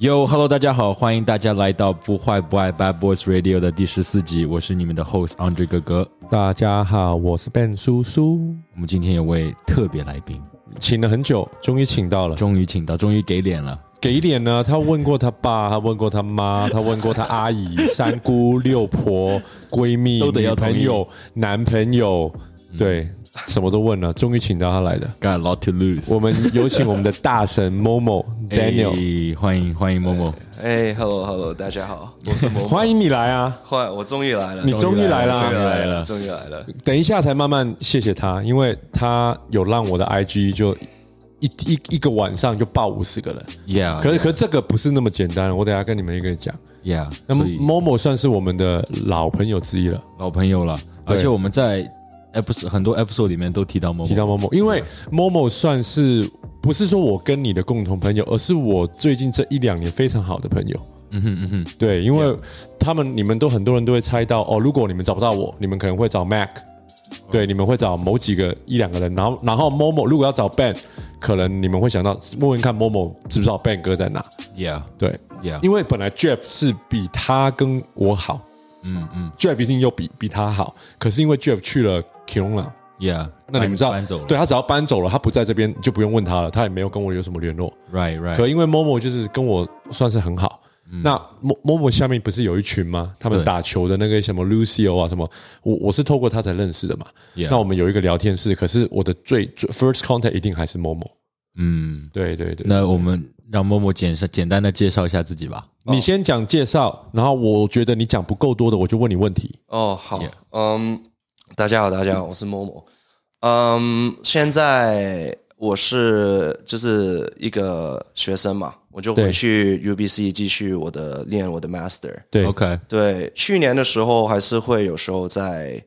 Yo，Hello，大家好，欢迎大家来到不坏不爱 Bad Boys Radio 的第十四集，我是你们的 Host Andre 哥哥。大家好，我是 Ben 叔叔。我们今天有位特别来宾，请了很久，终于请到了，终于请到，终于给脸了。给脸呢？他问过他爸，他问过他妈，他问过他阿姨、三姑、六婆、闺蜜、都得要朋友、男朋友，对。嗯什么都问了，终于请到他来的。Got a lot to lose。我们有请我们的大神 Momo Daniel，欢迎欢迎 Momo。哎，Hello Hello，大家好，我是 Momo。欢迎你来啊！欢迎我终于来了，你终于来了，终于来了，终于来了。等一下才慢慢谢谢他，因为他有让我的 IG 就一一一个晚上就爆五十个人。Yeah，可是可是这个不是那么简单，我等下跟你们一个讲。Yeah，那么 Momo 算是我们的老朋友之一了，老朋友了，而且我们在。Episode 很多 episode 里面都提到 Momo，提到 Momo，因为 Momo 算是不是说我跟你的共同朋友，而是我最近这一两年非常好的朋友。嗯哼嗯哼，对，因为他们你们都很多人都会猜到哦，如果你们找不到我，你们可能会找 Mac，对，你们会找某几个一两个人，然后然后 Momo 如果要找 Ben，可能你们会想到问问看 Momo 知不知道 Ben 哥在哪？Yeah，对，Yeah，因为本来 Jeff 是比他跟我好。嗯嗯，Jeff 一定又比比他好，可是因为 Jeff 去了 Kirona，Yeah，那你们知道，搬走了，对，他只要搬走了，他不在这边就不用问他了，他也没有跟我有什么联络，Right Right。可因为 Momo 就是跟我算是很好，嗯、那 Momo 下面不是有一群吗？他们打球的那个什么 Lucio 啊什么，我我是透过他才认识的嘛。那我们有一个聊天室，可是我的最最 first contact 一定还是 Momo。嗯，对对对。那我们让 Momo 简简单的介绍一下自己吧。你先讲介绍，然后我觉得你讲不够多的，我就问你问题。哦，好，嗯，大家好，大家好，我是 Momo。嗯，现在我是就是一个学生嘛，我就回去 UBC 继续我的练我的 Master。对，OK。对，去年的时候还是会有时候在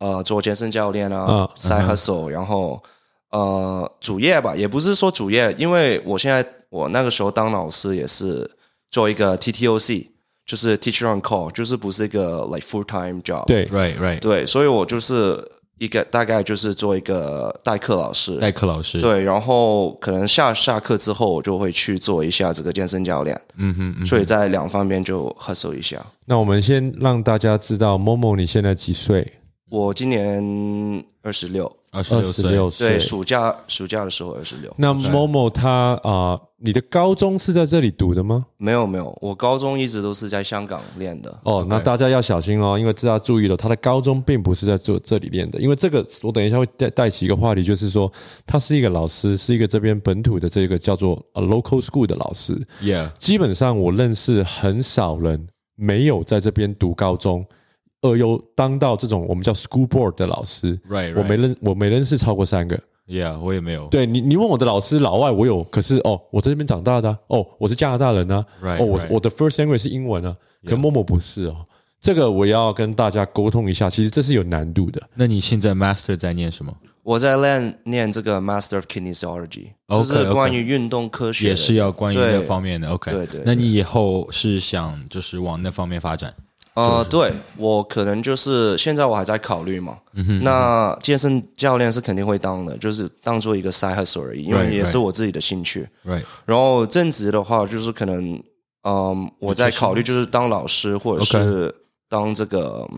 呃做健身教练啊，side hustle，然后呃主业吧，也不是说主业，因为我现在我那个时候当老师也是。做一个 TTOC，就是 Teacher on Call，就是不是一个 like full time job。对，right right。对，所以我就是一个大概就是做一个代课老师。代课老师。对，然后可能下下课之后，我就会去做一下这个健身教练。嗯哼，嗯哼。所以在两方面就 hustle 一下。那我们先让大家知道，Momo 你现在几岁？我今年二十六。二十六岁，对，暑假暑假的时候二十六。那 Momo 他啊、呃，你的高中是在这里读的吗？没有没有，我高中一直都是在香港练的。哦，那大家要小心哦，因为大家注意了，他的高中并不是在做这里练的。因为这个，我等一下会带带起一个话题，就是说他是一个老师，是一个这边本土的这个叫做 local school 的老师。Yeah，基本上我认识很少人没有在这边读高中。而又当到这种我们叫 school board 的老师，right，, right. 我没认我没认识超过三个，yeah，我也没有。对你，你问我的老师老外，我有，可是哦，我在这边长大的，哦，我是加拿大人啊，right, 哦，我.我的 first language 是英文啊，可 Momo 不是哦，这个我要跟大家沟通一下，其实这是有难度的。那你现在 master 在念什么？我在念念这个 master of kinesiology，就是关于运动科学，也是要关于那方面的。OK，对对，对。那你以后是想就是往那方面发展？呃，对，我可能就是现在我还在考虑嘛。那健身教练是肯定会当的，就是当做一个 side hustle 而已，因为也是我自己的兴趣。Right。然后正职的话，就是可能，嗯，我在考虑就是当老师，或者是当这个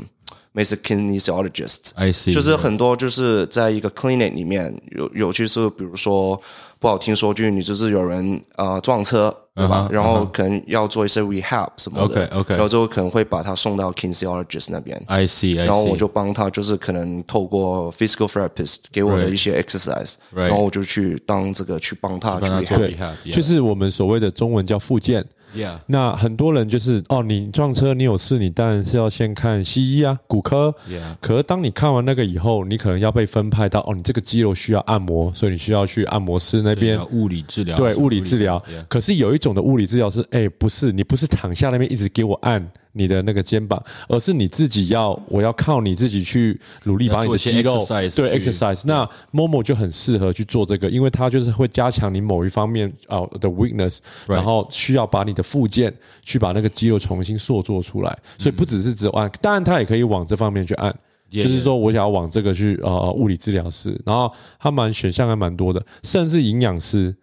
m e d i c a kinesiologist。I see。就是很多就是在一个 clinic 里面有有就是比如说不好听说句，你就是有人呃撞车。对吧？Uh -huh, 然后可能要做一些 rehab 什么的，OK OK，然后就可能会把他送到 kinesiologist 那边。I see, I see。然后我就帮他，就是可能透过 physical therapist 给我的一些 exercise. 然后我就去当这个去帮他去 rehab，就是我们所谓的中文叫复健。Yeah. 那很多人就是哦，你撞车，你有事，你当然是要先看西医啊，骨科。Yeah. 可是当你看完那个以后，你可能要被分派到哦，你这个肌肉需要按摩，所以你需要去按摩师那边物理治疗。对，物理治疗。Yeah. 可是有一种的物理治疗是，哎，不是，你不是躺下那边一直给我按。你的那个肩膀，而是你自己要，我要靠你自己去努力把你的肌肉对 exercise。那 Momo 就很适合去做这个，因为它就是会加强你某一方面啊的 weakness，然后需要把你的复健去把那个肌肉重新塑造出来。所以不只是只按，当然它也可以往这方面去按，就是说我想要往这个去呃物理治疗师，然后他蛮选项还蛮多的，甚至营养师。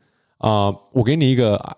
啊、我给你一个啊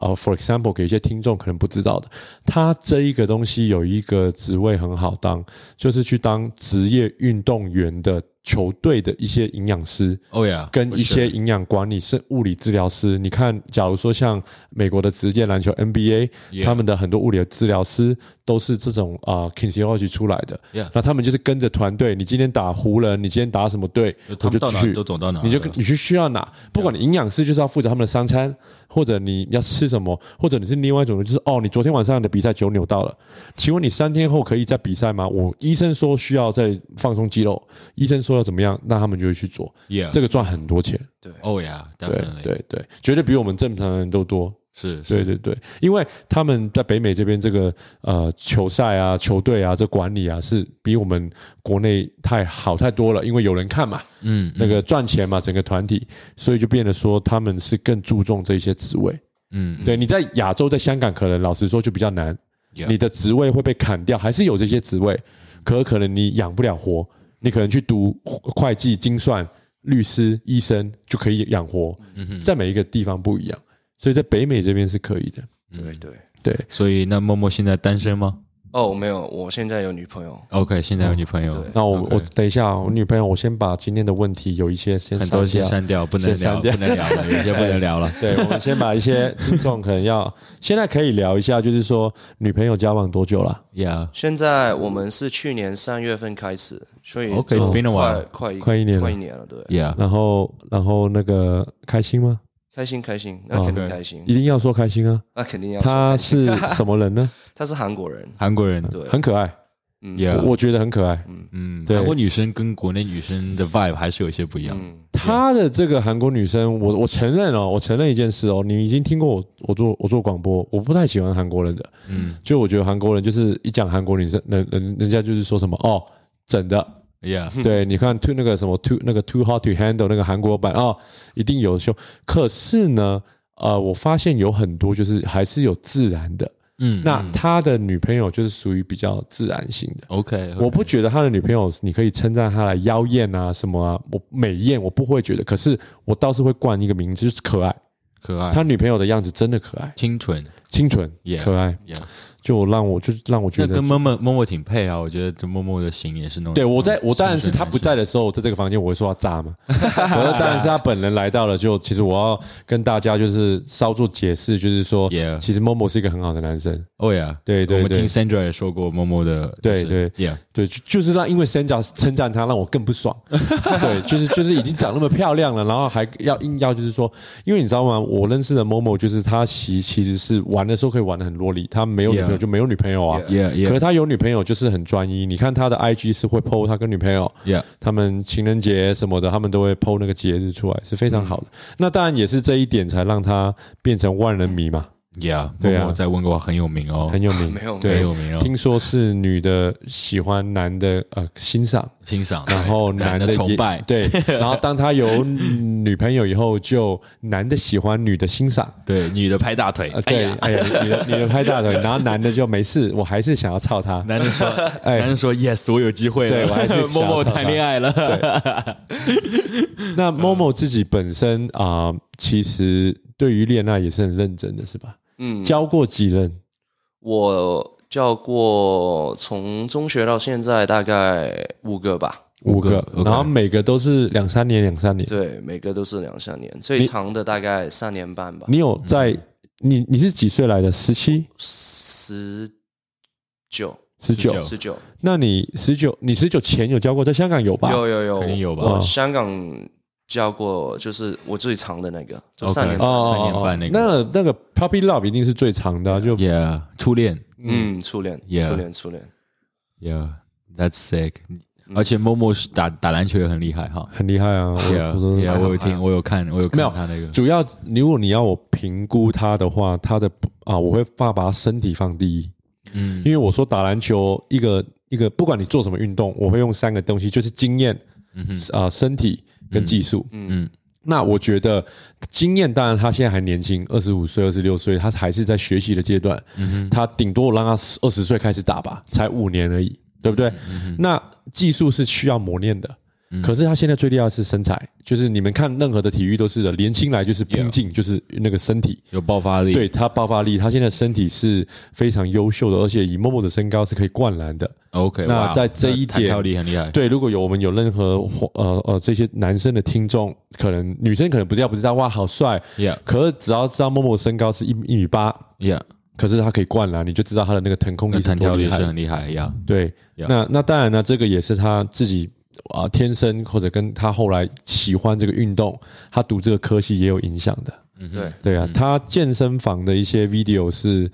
啊，for example，给一些听众可能不知道的，他这一个东西有一个职位很好当，就是去当职业运动员的。球队的一些营养师，哦呀，跟一些营养管理是物理治疗师。你看，假如说像美国的职业篮球 NBA，他们的很多物理治疗师都是这种啊 kinesiology 出来的。那他们就是跟着团队，你今天打湖人，你今天打什么队，我就去，都走到哪，你就你去需要哪，不管你营养师就是要负责他们的三餐，或者你要吃什么，或者你是另外一种人，就是哦，你昨天晚上的比赛酒扭到了，请问你三天后可以再比赛吗？我医生说需要再放松肌肉，医生说。要怎么样？那他们就会去做。Yeah, 这个赚很多钱。对，哦呀，对对对，绝对比我们正常人都多。是，对对对，因为他们在北美这边这个呃球赛啊、球队啊、这管理啊，是比我们国内太好太多了。因为有人看嘛，嗯，那个赚钱嘛，整个团体，所以就变得说他们是更注重这些职位。嗯，对，你在亚洲，在香港，可能老实说就比较难。你的职位会被砍掉，还是有这些职位，可可能你养不了活。你可能去读会计、精算、律师、医生就可以养活，在每一个地方不一样，所以在北美这边是可以的。对对对，所以那默默现在单身吗？哦，没有，我现在有女朋友。OK，现在有女朋友。那我我等一下，我女朋友，我先把今天的问题有一些先很多先删掉，不能聊，不能聊了，有些不能聊了。对，我们先把一些听众可能要现在可以聊一下，就是说女朋友交往多久了？Yeah，现在我们是去年三月份开始，所以 OK，it's been a while，快快一年，快一年了，对。Yeah，然后然后那个开心吗？开心开心，那肯定开心，一定要说开心啊！那肯定要。他是什么人呢？他是韩国人，韩国人，对，很可爱，嗯，我觉得很可爱，嗯。嗯。韩国女生跟国内女生的 vibe 还是有一些不一样。他的这个韩国女生，我我承认哦，我承认一件事哦，你已经听过我我做我做广播，我不太喜欢韩国人的，嗯，就我觉得韩国人就是一讲韩国女生，人人人家就是说什么哦，整的。Yeah，对，你看 too 那个什么 too 那个 too hot to handle 那个韩国版哦，一定有秀。可是呢，呃，我发现有很多就是还是有自然的。嗯，那他的女朋友就是属于比较自然型的。OK，我不觉得他的女朋友你可以称赞他来妖艳啊什么啊，我美艳我不会觉得。可是我倒是会冠一个名字，就是可爱。可爱，他女朋友的样子真的可爱，清纯，清纯，可爱。就让我就让我觉得跟默默默默挺配啊！我觉得这默默的型也是那种。对，我在我当然是他不在的时候，在这个房间我会说他渣嘛。我说当然是他本人来到了，就其实我要跟大家就是稍作解释，就是说，其实默默是一个很好的男生。哦呀，对对，我们听 Sandra 也说过默默的，对对，Yeah，对，就是让因为 Sandra 称赞他，让我更不爽。对，就是就是已经长那么漂亮了，然后还要硬要就是说，因为你知道吗？我认识的默默就是他其其实是玩的时候可以玩的很萝莉，他没有女朋友就没有女朋友啊。Yeah, yeah. 可是他有女朋友就是很专一。你看他的 IG 是会 PO 他跟女朋友，Yeah，他们情人节什么的，他们都会 PO 那个节日出来，是非常好的。那当然也是这一点才让他变成万人迷嘛。Yeah，对啊，在温哥华很有名哦，很有名，没有，对，很有名哦。听说是女的喜欢男的呃欣赏。欣赏，然后男的崇拜，对，然后当他有女朋友以后，就男的喜欢女的欣赏，对，女的拍大腿，对，哎呀，女的女的拍大腿，然后男的就没事，我还是想要操他。男的说，哎，男的说，yes，我有机会了，对，我还是默默谈恋爱了。那默默自己本身啊，其实对于恋爱也是很认真的，是吧？嗯，教过几人？我教过从中学到现在大概五个吧，五个，然后每个都是两三年，两三年。对，每个都是两三年，最长的大概三年半吧。你有在？你你是几岁来的？十七、十九、十九、十九。那你十九，你十九前有教过？在香港有吧？有有有，肯定有吧？香港。交过就是我最长的那个，就三年半，三年半那个。那那个 puppy love 一定是最长的，就 yeah 初恋，嗯，初恋，yeah。初恋，初恋，yeah，that's sick。而且默默是打打篮球也很厉害哈，很厉害啊，yeah，我有听，我有看，我有看他那个。主要如果你要我评估他的话，他的啊，我会放把他身体放第一，嗯，因为我说打篮球一个一个，不管你做什么运动，我会用三个东西，就是经验，嗯哼，啊，身体。跟技术，嗯。嗯，那我觉得经验，当然他现在还年轻，二十五岁、二十六岁，他还是在学习的阶段，嗯哼，他顶多我让他二十岁开始打吧，才五年而已，对不对？嗯、那技术是需要磨练的，可是他现在最厉害的是身材，就是你们看任何的体育都是的，年轻来就是拼劲，就是那个身体有爆发力。对，他爆发力，他现在身体是非常优秀的，而且以 Momo 的身高是可以灌篮的。OK，那在这一点，跳力很厉害。对，如果有我们有任何呃呃这些男生的听众，可能女生可能不知道不知道，哇，好帅，Yeah。可是只要知道 Momo 身高是一一米八，Yeah。可是他可以灌篮，你就知道他的那个腾空力、弹跳力是很厉害呀。对，那那当然呢，这个也是他自己。啊，天生或者跟他后来喜欢这个运动，他读这个科系也有影响的。嗯，对对啊，他健身房的一些 video 是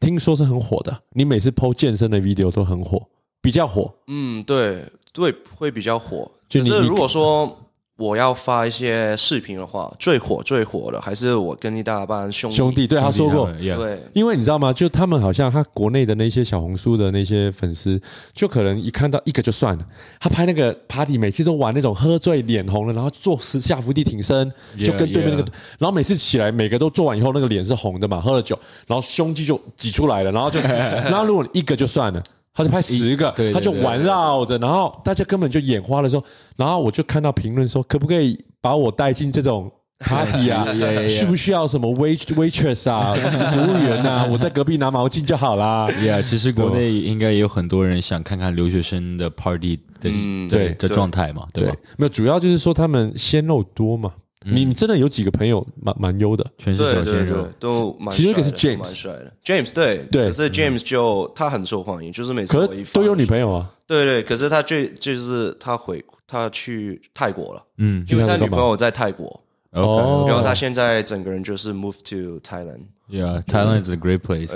听说是很火的，你每次 PO 健身的 video 都很火，比较火。嗯，对对，会比较火。就是如果说。我要发一些视频的话，最火最火的还是我跟一大班兄弟。兄弟，对他说过，对，因为你知道吗？就他们好像他国内的那些小红书的那些粉丝，就可能一看到一个就算了。他拍那个 party，每次都玩那种喝醉脸红了，然后做十下伏地挺身，就跟对面那个，然后每次起来每个都做完以后，那个脸是红的嘛，喝了酒，然后胸肌就挤出来了，然后就，然后如果一个就算了。他就拍十个，他就环绕着，然后大家根本就眼花的时候，然后我就看到评论说，可不可以把我带进这种 party 啊？需不需要什么 wait waitress 啊，服务员啊？我在隔壁拿毛巾就好啦。Yeah，其实国内应该也有很多人想看看留学生的 party 的对的状态嘛，对吧？没有，主要就是说他们鲜肉多嘛。你你真的有几个朋友蛮蛮优的，全是小鲜肉，都蛮其中一个是 James，蛮帅的。James 对对，可是 James 就他很受欢迎，就是每次都有女朋友啊。对对，可是他最就是他回他去泰国了，嗯，因为他女朋友在泰国，哦，然后他现在整个人就是 move to Thailand。Yeah，Thailand is a great place。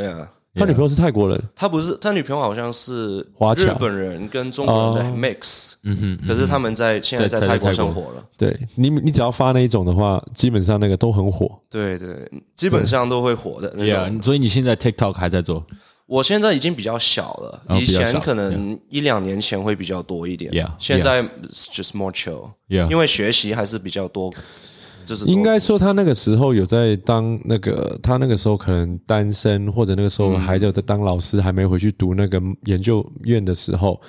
他女朋友是泰国人，他不是，他女朋友好像是华日本人跟中国人的 mix，嗯哼，可是他们在现在在泰国生活。了。对你，你只要发那一种的话，基本上那个都很火。对对，基本上都会火的那种。所以你现在 TikTok 还在做？我现在已经比较小了，以前可能一两年前会比较多一点，现在 just more chill，因为学习还是比较多。应该说，他那个时候有在当那个，他那个时候可能单身，或者那个时候还在当老师，还没回去读那个研究院的时候，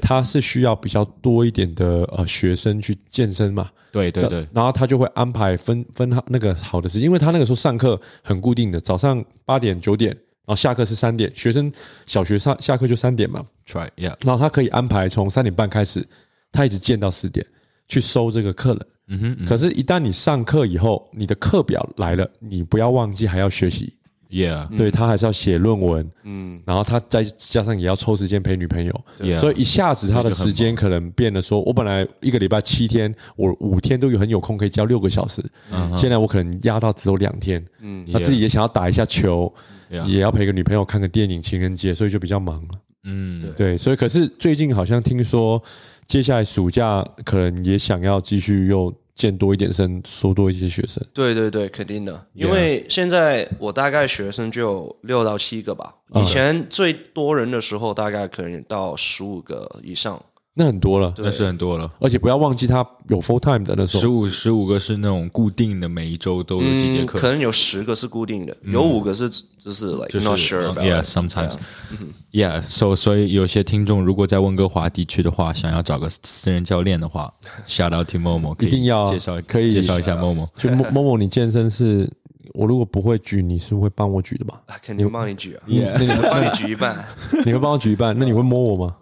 他是需要比较多一点的呃学生去健身嘛，对对对，然后他就会安排分分那个好的时间，因为他那个时候上课很固定的，早上八点九点，然后下课是三点，学生小学上下课就三点嘛，try yeah，然后他可以安排从三点半开始，他一直健到四点去收这个客人。嗯哼，可是，一旦你上课以后，你的课表来了，你不要忘记还要学习。Yeah，对，他还是要写论文。嗯，然后他再加上也要抽时间陪女朋友。Yeah，所以一下子他的时间可能变得说，我本来一个礼拜七天，我五天都有很有空可以教六个小时。嗯，现在我可能压到只有两天。嗯，他自己也想要打一下球，也要陪个女朋友看个电影，情人节，所以就比较忙了。嗯，对，所以可是最近好像听说。接下来暑假可能也想要继续又见多一点生，收多一些学生。对对对，肯定的，因为现在我大概学生就有六到七个吧，以前最多人的时候大概可能到十五个以上。那很多了，那是很多了，而且不要忘记他有 full time 的那时候，十五十五个是那种固定的，每一周都有几节课，可能有十个是固定的，有五个是就是 like not sure about，yeah sometimes，yeah，so 所以有些听众如果在温哥华地区的话，想要找个私人教练的话，shout out to Momo，一定要介绍，可以介绍一下 Momo，就 Momo，你健身是。我如果不会举，你是会帮我举的吧？肯定帮你举啊！那你会帮你举一半，你会帮我举一半？那你会摸我吗？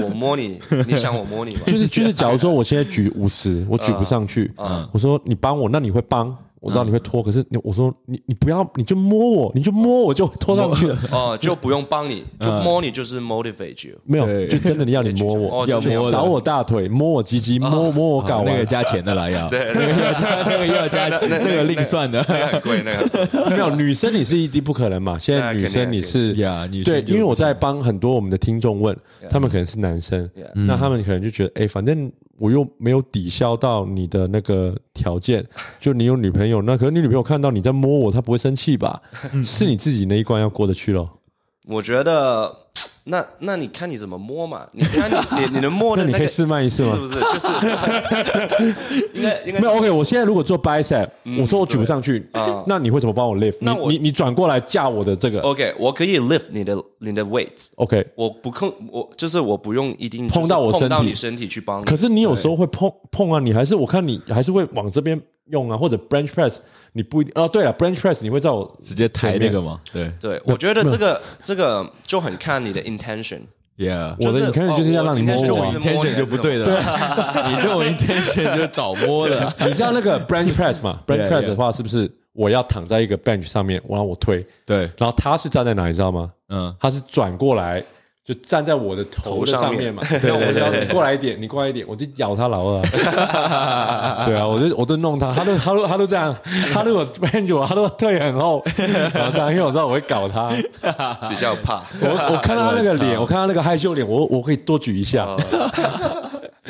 我我摸你，你想我摸你吗？就是就是，假如说我现在举五十，我举不上去，我说你帮我，那你会帮？我知道你会拖，可是你我说你你不要，你就摸我，你就摸我就拖上去了。哦，就不用帮你，就摸你就是 motivate you。没有，就真的你要你摸我，要摸扫我大腿，摸我鸡鸡，摸摸我睾丸，那个加钱的来要。对，那个那个要加钱，那个另算的，很贵那个。没有，女生你是一定不可能嘛。现在女生你是呀，对，因为我在帮很多我们的听众问，他们可能是男生，那他们可能就觉得，哎，反正。我又没有抵消到你的那个条件，就你有女朋友，那可能你女朋友看到你在摸我，她不会生气吧？是你自己那一关要过得去咯。我觉得那那你看你怎么摸嘛？你看你你你能摸的那个，那你可以示范一次吗？是不是？就是 应该应该没有 OK。我现在如果做 bicep，我说我举不上去啊，那你会怎么帮我 lift？那你你转过来架我的这个 OK，我可以 lift 你的你的 weight。OK，我不控我就是我不用一定碰到我身体身体去帮你。可是你有时候会碰碰啊，你还是我看你还是会往这边用啊，或者 bench press。你不一定哦，对了，bench press 你会在我直接抬那个吗？对对，我觉得这个这个就很看你的 intention，yeah，我的 intention 就是要让你摸我，intention 就不对了，你这种 intention 就找摸的。你知道那个 bench press 吗？bench press 的话是不是我要躺在一个 bench 上面，然后我推，对，然后他是站在哪，你知道吗？嗯，他是转过来。就站在我的头的上面嘛，对对对，你过来一点，你过来一点，我就咬他老二。对啊，我就我都弄他，他都他都他都这样，他如果 bench 我，他都退很后，然后这样，因为我知道我会搞他，比较怕。我我看到他那个脸，我看到那个害羞脸，我我可以多举一下。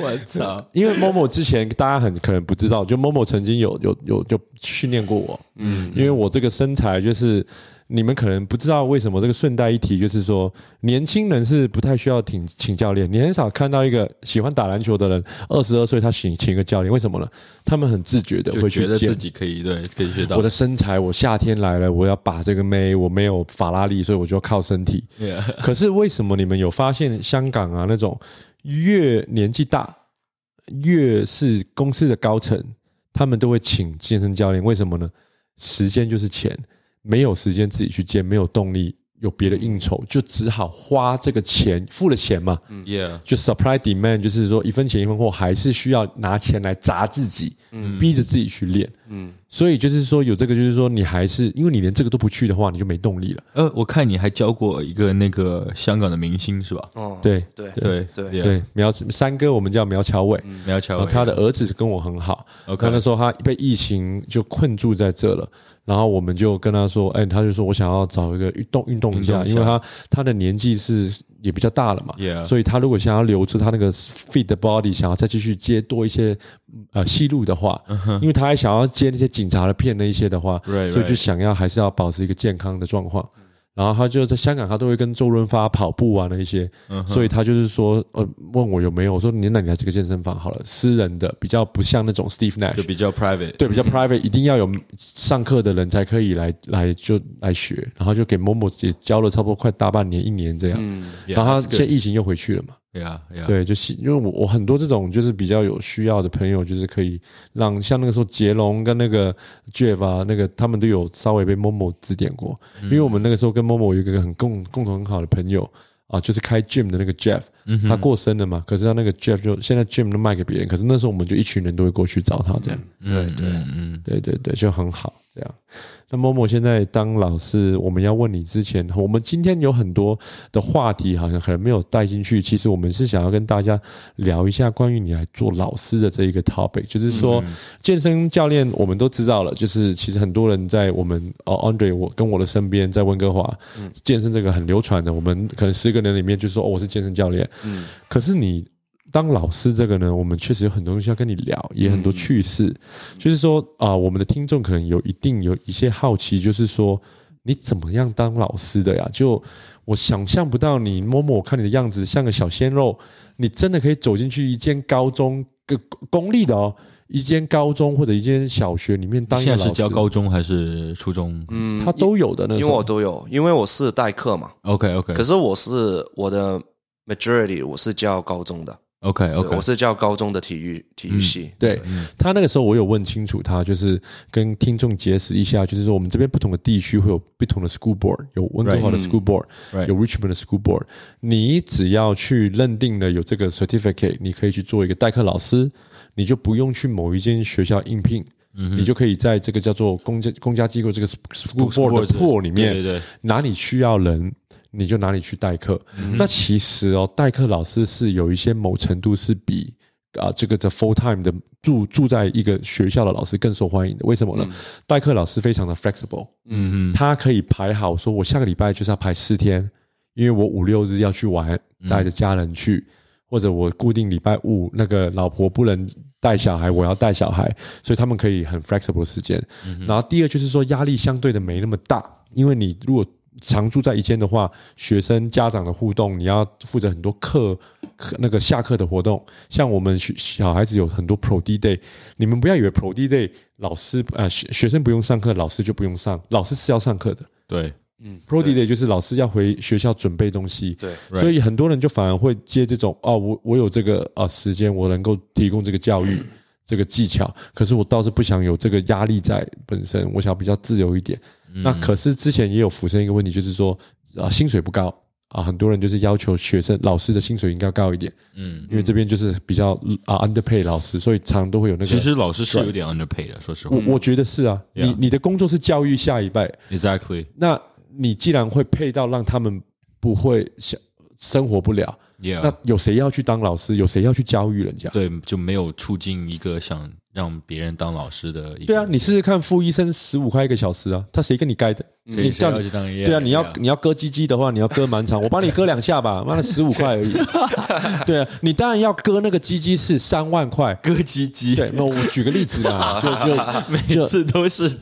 我操！因为 Momo 之前大家很可能不知道，就 Momo 曾经有有有就训练过我，嗯，因为我这个身材就是。你们可能不知道为什么这个顺带一提，就是说年轻人是不太需要请请教练。你很少看到一个喜欢打篮球的人，二十二岁他请请一个教练，为什么呢？他们很自觉的会觉得自己可以对可以学到。我的身材，我夏天来了，我要把这个妹，我没有法拉利，所以我就要靠身体。可是为什么你们有发现香港啊那种越年纪大越是公司的高层，他们都会请健身教练？为什么呢？时间就是钱。没有时间自己去健，没有动力，有别的应酬，就只好花这个钱，付了钱嘛。嗯，Yeah，就 supply demand，就是说一分钱一分货，还是需要拿钱来砸自己，嗯，逼着自己去练，嗯。所以就是说有这个，就是说你还是因为你连这个都不去的话，你就没动力了。呃，我看你还教过一个那个香港的明星是吧？哦，对对对对对，苗三哥，我们叫苗侨伟，苗侨伟，他的儿子跟我很好。OK，那时候他被疫情就困住在这了。然后我们就跟他说，哎，他就说我想要找一个运动运动一下，因为他他的年纪是也比较大了嘛，Yeah. 所以他如果想要留住他那个 fit 的 body，想要再继续接多一些呃戏路的话，uh. 因为他还想要接那些警察的片那一些的话，Right, right. 所以就想要还是要保持一个健康的状况。然后他就在香港，他都会跟周润发跑步啊那一些，所以他就是说，呃，问我有没有，我说你那你来这个健身房好了，私人的，比较不像那种 Steve Nash，就比较 private，对，比较 private，一定要有上课的人才可以来来就来学，然后就给 Momo 也教了差不多快大半年一年这样，然后他现在疫情又回去了嘛。对啊，对，就是因为我我很多这种就是比较有需要的朋友，就是可以让像那个时候杰龙跟那个 Jeff 啊，那个他们都有稍微被 Momo 指点过，因为我们那个时候跟 Momo 有一个很共共同很好的朋友啊，就是开 gym 的那个 Jeff，他过生了嘛，可是他那个 Jeff 就现在 gym 都卖给别人，可是那时候我们就一群人都会过去找他这样，对对。嗯。对对对，就很好这样。那 Momo 现在当老师，我们要问你之前，我们今天有很多的话题，好像可能没有带进去。其实我们是想要跟大家聊一下关于你来做老师的这一个 topic，就是说健身教练，我们都知道了，就是其实很多人在我们哦，Andre 我跟我的身边，在温哥华，健身这个很流传的，我们可能十个人里面就说哦，我是健身教练，嗯，可是你。当老师这个呢，我们确实有很多东西要跟你聊，也很多趣事。嗯、就是说啊、呃，我们的听众可能有一定有一些好奇，就是说你怎么样当老师的呀？就我想象不到你摸摸，我看你的样子像个小鲜肉，你真的可以走进去一间高中，个公立的哦，一间高中或者一间小学里面当一个老师。现在是教高中还是初中？嗯，他都有的呢，因为我都有，因为我是代课嘛。OK OK，可是我是我的 majority，我是教高中的。OK OK，我是教高中的体育体育系。嗯、对、嗯、他那个时候，我有问清楚他，就是跟听众解释一下，就是说我们这边不同的地区会有不同的 school board，有温哥华的 school board，、嗯、有 Richmond 的 school board。你只要去认定了有这个 certificate，你可以去做一个代课老师，你就不用去某一间学校应聘，嗯、你就可以在这个叫做公家公家机构这个 school board 的 pool 里面，哪里需要人。你就哪里去代课？嗯、那其实哦，代课老师是有一些某程度是比啊这个的 full time 的住住在一个学校的老师更受欢迎的。为什么呢？嗯、代课老师非常的 flexible，嗯嗯，他可以排好，说我下个礼拜就是要排四天，因为我五六日要去玩，带着家人去，嗯、或者我固定礼拜五那个老婆不能带小孩，我要带小孩，所以他们可以很 flexible 的时间。嗯、然后第二就是说压力相对的没那么大，因为你如果常住在一间的话，学生家长的互动，你要负责很多课课那个下课的活动。像我们学小孩子有很多 Pro D Day，你们不要以为 Pro D Day 老师呃学学生不用上课，老师就不用上，老师是要上课的。对，嗯，Pro D Day 就是老师要回学校准备东西。对，所以很多人就反而会接这种哦，我我有这个呃时间，我能够提供这个教育这个技巧，可是我倒是不想有这个压力在本身，我想比较自由一点。嗯、那可是之前也有浮生一个问题，就是说啊，薪水不高啊，很多人就是要求学生老师的薪水应该高一点，嗯，因为这边就是比较啊 underpay 老师，所以常常都会有那个。其实老师是有点 underpay 的，说实话。我我觉得是啊，你你的工作是教育下一代，exactly。那你既然会配到让他们不会想生活不了.那有谁要去当老师？有谁要去教育人家？对，就没有促进一个想。让别人当老师的一个，对啊，你试试看，副医生十五块一个小时啊，他谁跟你盖的？谁叫你去当？对啊，你要你要割鸡鸡的话，你要割蛮长，我帮你割两下吧，妈的十五块而已。对啊，你当然要割那个鸡鸡是三万块，割鸡鸡。对，那我举个例子嘛，就就每次都是。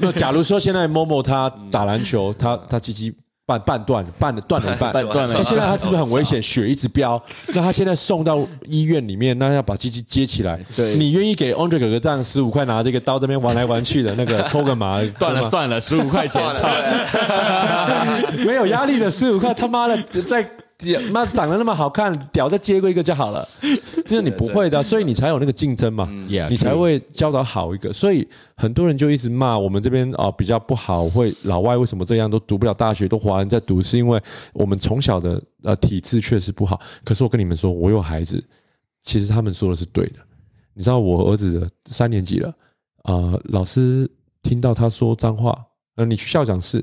那假如说现在 Momo 他打篮球，他他鸡鸡。半半断，半的断了一半，断了。那现在他是不是很危险？血一直飙。那他现在送到医院里面，那要把鸡鸡接起来。对，你愿意给 Andre 哥哥这样十五块拿这个刀这边玩来玩去的那个抽个麻？断了算了，十五块钱，没有压力的十五块，他妈的在。那长得那么好看，屌再接过一个就好了。就是你不会的，所以你才有那个竞争嘛，你才会教导好一个。所以很多人就一直骂我们这边啊比较不好，会老外为什么这样都读不了大学，都华人在读，是因为我们从小的呃体质确实不好。可是我跟你们说，我有孩子，其实他们说的是对的。你知道我儿子三年级了，啊、呃，老师听到他说脏话，呃，你去校长室，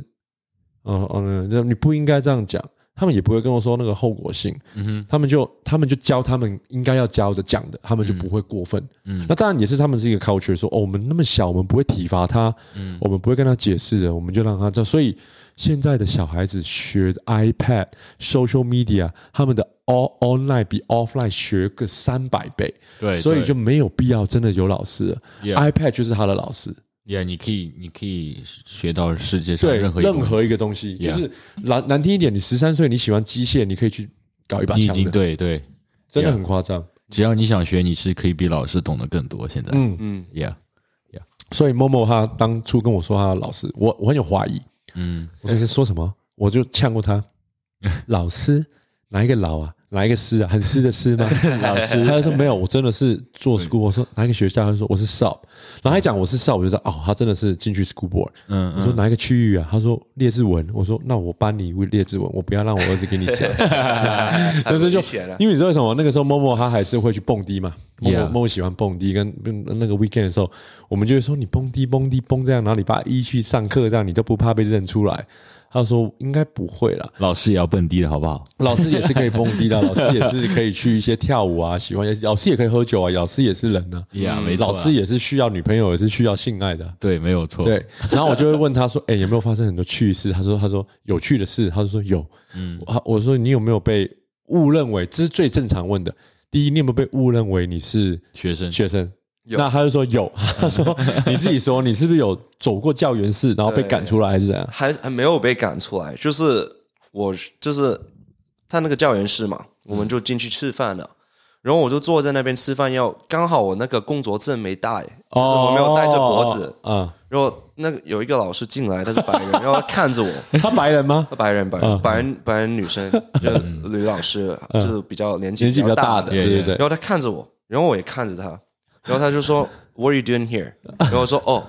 嗯、呃、嗯、呃，你不应该这样讲。他们也不会跟我说那个后果性，嗯，他们就他们就教他们应该要教的讲的，他们就不会过分，嗯，那当然也是他们是一个 culture，说哦，我们那么小，我们不会体罚他，嗯，我们不会跟他解释的，我们就让他教。所以现在的小孩子学 iPad、social media，他们的 all online 比 offline 学个三百倍，对，所以就没有必要真的有老师，iPad 就是他的老师。Yeah，你可以，你可以学到世界上任何任何一个东西，就是难难听一点，你十三岁你喜欢机械，你可以去搞一把枪的。对对，真的很夸张。只要你想学，你是可以比老师懂得更多。现在，嗯嗯，Yeah Yeah。所以 Momo 他当初跟我说他的老师，我我很有怀疑。嗯，我说是说什么？我就呛过他，老师哪一个老啊？哪一个师啊？很师的师吗？老师，他就说没有，我真的是做 school。我说哪一个学校？他就说我是 sub。然后他一讲我是 sub，我就知道哦，他真的是进去 school board。嗯，我说哪一个区域啊？他说列治文。我说那我帮你列治文，我不要让我儿子给你讲。但是就因为你知道为什么？那个时候 Momo 他还是会去蹦迪嘛。Momo Momo 喜欢蹦迪，跟那个 weekend 的时候，我们就会说你蹦迪蹦迪蹦这样，然后你爸一去上课这样，你都不怕被认出来。他说：“应该不会啦，老师也要蹦迪的好不好？老师也是可以蹦迪的，老师也是可以去一些跳舞啊，喜欢老师也可以喝酒啊，老师也是人呢、啊。Yeah, 没错，老师也是需要女朋友，也是需要性爱的。对，没有错。对，然后我就会问他说：‘哎、欸，有没有发生很多趣事？’他说：‘他说有趣的事。’他就说：‘有。’嗯，我说：‘你有没有被误认为？这是最正常问的。第一，你有没有被误认为你是学生？学生。’那他就说有，他说你自己说，你是不是有走过教员室，然后被赶出来还是怎样？还还没有被赶出来，就是我就是他那个教员室嘛，我们就进去吃饭了，然后我就坐在那边吃饭，要刚好我那个工作证没带，就是我没有带着脖子，嗯，然后那个有一个老师进来，他是白人，然后他看着我，他白人吗？白人，白人，白人，白人女生，就女老师，就是比较年纪比较大的，对对对，然后他看着我，然后我也看着他。然后他就说，What are you doing here？然后我说，哦，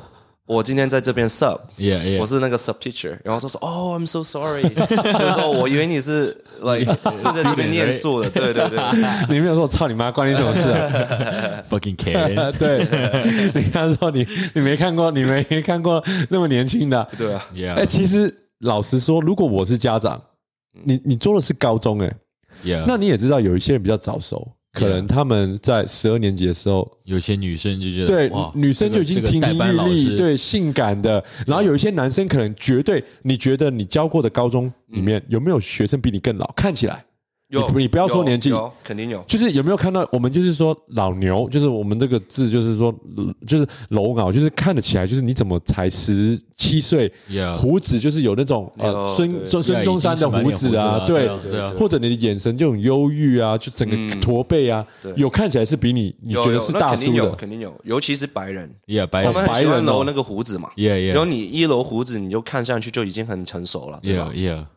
我今天在这边 sub，yeah, yeah. 我是那个 sub teacher。然后他说，哦，I'm so sorry。他说，我以为你是 like 是在这边念书的，对对对。你没有说，我操你妈，关你什么事啊？Fucking care。对，你刚说你你没看过，你没看过那么年轻的，对啊。哎，其实老实说，如果我是家长，你你做的是高中，哎，yeah. 那你也知道有一些人比较早熟。可能他们在十二年级的时候，有些女生就觉得对，女生就已经亭亭玉立，对，性感的。然后有一些男生可能绝对，你觉得你教过的高中里面有没有学生比你更老？看起来，有你，不要说年纪，有肯定有。就是有没有看到我们就是说老牛，就是我们这个字就是说就是老牛，就是看得起来就是你怎么才十七岁，胡子就是有那种呃孙孙孙中山的胡子啊，对，或者你的眼神就很忧郁啊，就整个驼背啊，有看起来是比你你觉得是大叔的，肯定有，尤其是白人，白人，他们很喜欢留那个胡子嘛，然后你一留胡子，你就看上去就已经很成熟了，对吧？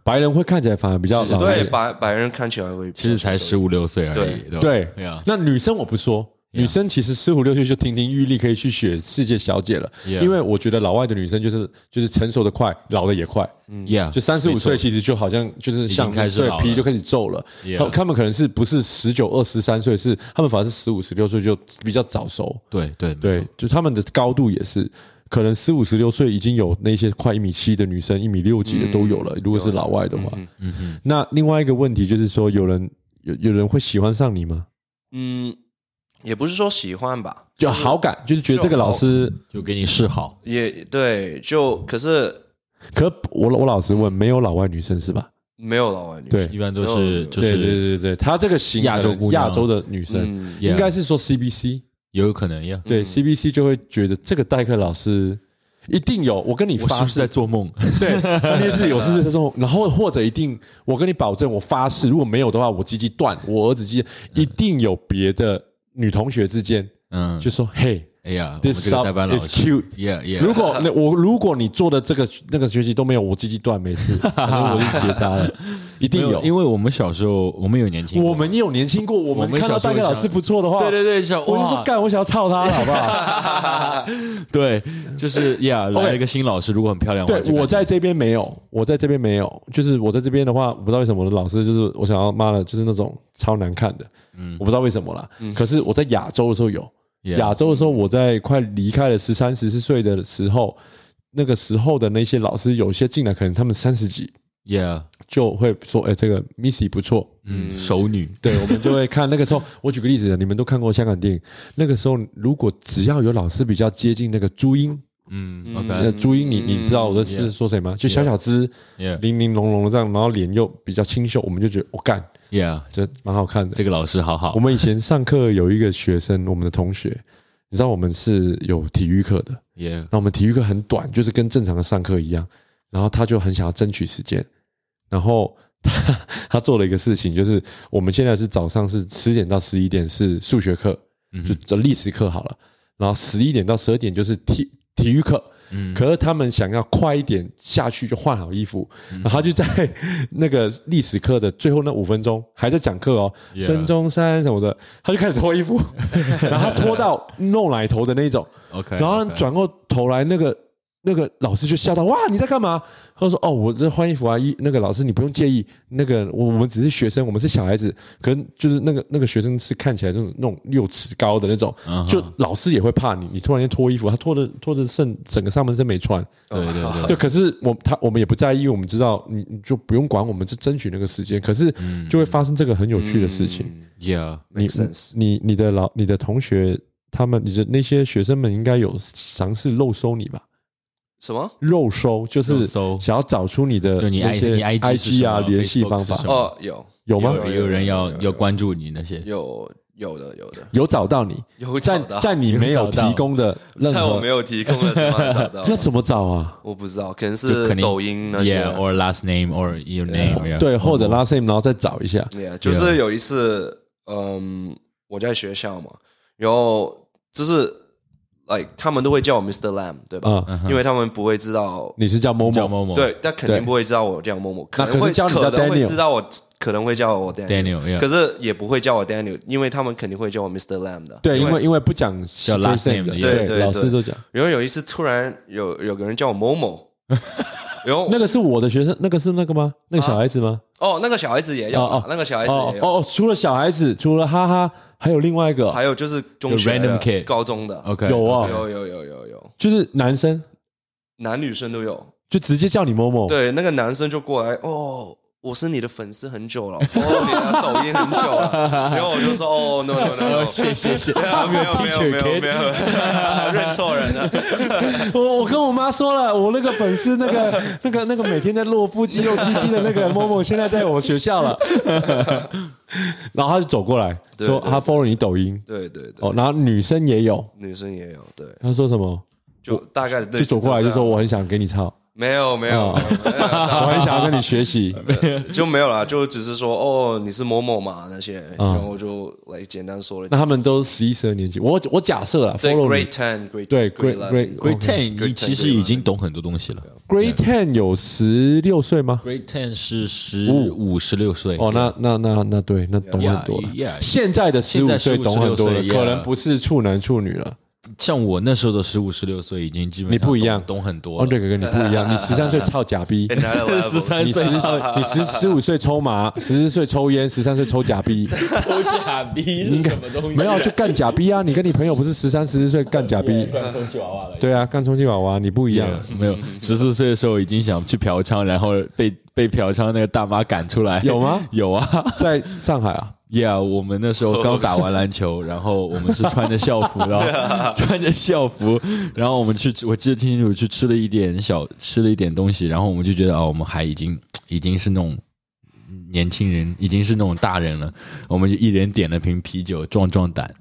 白人会看起来反而比较老，对，白白人看起来会其实才。十五六岁而已，对，那女生我不说，女生其实十五六岁就亭亭玉立，可以去选世界小姐了。因为我觉得老外的女生就是就是成熟的快，老的也快。嗯，Yeah，就三十五岁其实就好像就是像对皮就开始皱了。他们可能是不是十九二十三岁，是他们反而是十五十六岁就比较早熟。对对对，就他们的高度也是可能十五十六岁已经有那些快一米七的女生，一米六几的都有了。如果是老外的话，嗯哼。那另外一个问题就是说有人。有有人会喜欢上你吗？嗯，也不是说喜欢吧，就好感，就是觉得这个老师就给你示好，也对。就可是，可我我老实问，没有老外女生是吧？没有老外女生，对，一般都是就是对对对对，她这个型亚洲亚洲的女生，应该是说 CBC 也有可能呀。对，CBC 就会觉得这个代课老师。一定有，我跟你发誓，是是在做梦？对，关键是有是不是在做梦？然后或者一定，我跟你保证，我发誓，如果没有的话，我鸡鸡断，我儿子鸡鸡一定有别的女同学之间，嗯，就说嘿。哎呀，This is cute，yeah yeah。如果那我如果你做的这个那个学习都没有，我鸡鸡断没事，反正我就结扎了，一定有。因为我们小时候我们有年轻，我们也有年轻过。我们看到代课老师不错的话，对对对，我就说干，我想要操他，好不好？对，就是呀，来了一个新老师，如果很漂亮，对，我在这边没有，我在这边没有，就是我在这边的话，我不知道为什么我的老师就是我想要妈的，就是那种超难看的，嗯，我不知道为什么啦。可是我在亚洲的时候有。亚洲的时候，我在快离开了十三、十四岁的时候，那个时候的那些老师，有些进来可能他们三十几，Yeah，就会说：“哎，这个 Missy 不错，嗯，熟女。”对，我们就会看那个时候。我举个例子，你们都看过香港电影。那个时候，如果只要有老师比较接近那个朱茵，嗯，OK，朱茵，你你知道我的是说谁吗？就小小只，玲玲珑珑的这样，然后脸又比较清秀，我们就觉得我干。Yeah，这蛮好看的。这个老师好好。我们以前上课有一个学生，我们的同学，你知道我们是有体育课的。Yeah，那我们体育课很短，就是跟正常的上课一样。然后他就很想要争取时间，然后他他做了一个事情，就是我们现在是早上是十点到十一点是数学课，就历史课好了。然后十一点到十二点就是体体育课。嗯，可是他们想要快一点下去就换好衣服，然后他就在 那个历史课的最后那五分钟还在讲课哦，孙中山什么的，他就开始脱衣服，然后他脱到露奶头的那种，OK，然后转过头来那个。那个老师就吓到，哇，你在干嘛？他说：“哦，我在换衣服啊。”一那个老师，你不用介意。那个我我们只是学生，我们是小孩子。可能就是那个那个学生是看起来那种那种六尺高的那种，就老师也会怕你。你突然间脱衣服，他脱的脱的剩整个上半身没穿。对对对。对，可是我他我们也不在意，我们知道你你就不用管我们，是争取那个时间。可是就会发生这个很有趣的事情。Yeah，你你你的老你的同学他们你的那些学生们应该有尝试漏收你吧？什么？肉搜就是想要找出你的那些 IG 啊联系方法。哦，有。有吗？有人要要关注你那些。有有的有的。有找到你？有在在你没有提供的在我没有提供的地方找到，那怎么找啊？我不知道，可能是抖音那些，or last name or your name，对，或者 last name，然后再找一下。对啊，就是有一次，嗯，我在学校嘛，然后就是。哎，他们都会叫我 Mr. Lam，对吧？因为他们不会知道你是叫某某，对，但肯定不会知道我叫某某，可能会可能会知道我，可能会叫我 Daniel，可是也不会叫我 Daniel，因为他们肯定会叫我 Mr. Lam 的。对，因为因为不讲叫 last name 的，对对，老师都讲。然后有一次突然有有个人叫我某某，然后那个是我的学生，那个是那个吗？那个小孩子吗？哦，那个小孩子也要，哦，那个小孩子也要。哦，除了小孩子，除了哈哈。还有另外一个，还有就是中学的、高中的，OK，有啊，有有有有有，就是男生、男女生都有，就直接叫你某某。对，那个男生就过来，哦，我是你的粉丝很久了，我你的抖音很久了，然后我就说哦，no no no，谢谢谢，没有没有没有没有，认错人了。我我跟我妈说了，我那个粉丝那个那个那个每天在落腹肌肉鸡鸡的那个 Momo，现在在我学校了。然后他就走过来说他 follow 你抖音，对对对。哦，然后女生也有，女生也有，对。他说什么？就大概就走过来就说我很想给你操。没有没有，我很想要跟你学习，就没有啦，就只是说哦，你是某某嘛那些，然后就来简单说了。那他们都十一十二年级，我我假设了对，Grade Ten，对，Grade Grade Grade Ten，你其实已经懂很多东西了。Grade Ten 有十六岁吗？Grade Ten 是十五。十六岁。哦，那那那那对，那懂很多了。现在的十五岁懂很多了，可能不是处男处女了。像我那时候的十五、十六岁，已经基本你不一样，懂很多。哦，对哥哥，你不一样，你十三岁 操假逼，十三岁你十十五岁抽麻，十四岁抽烟，十三岁抽假逼，抽假逼是什么东西？没有，就干假逼啊！你跟你朋友不是十三、十四岁干假逼，干充气娃娃了。对啊，干充气娃娃，你不一样。没有，十四岁的时候已经想去嫖娼，然后被被嫖娼那个大妈赶出来。有吗？有啊，在上海啊。Yeah，我们那时候刚打完篮球，然后我们是穿着校服然后，穿着校服，然后我们去，我记得清清楚楚去吃了一点小，吃了一点东西，然后我们就觉得哦，我们还已经已经是那种年轻人，已经是那种大人了，我们就一人点了瓶啤酒壮壮胆，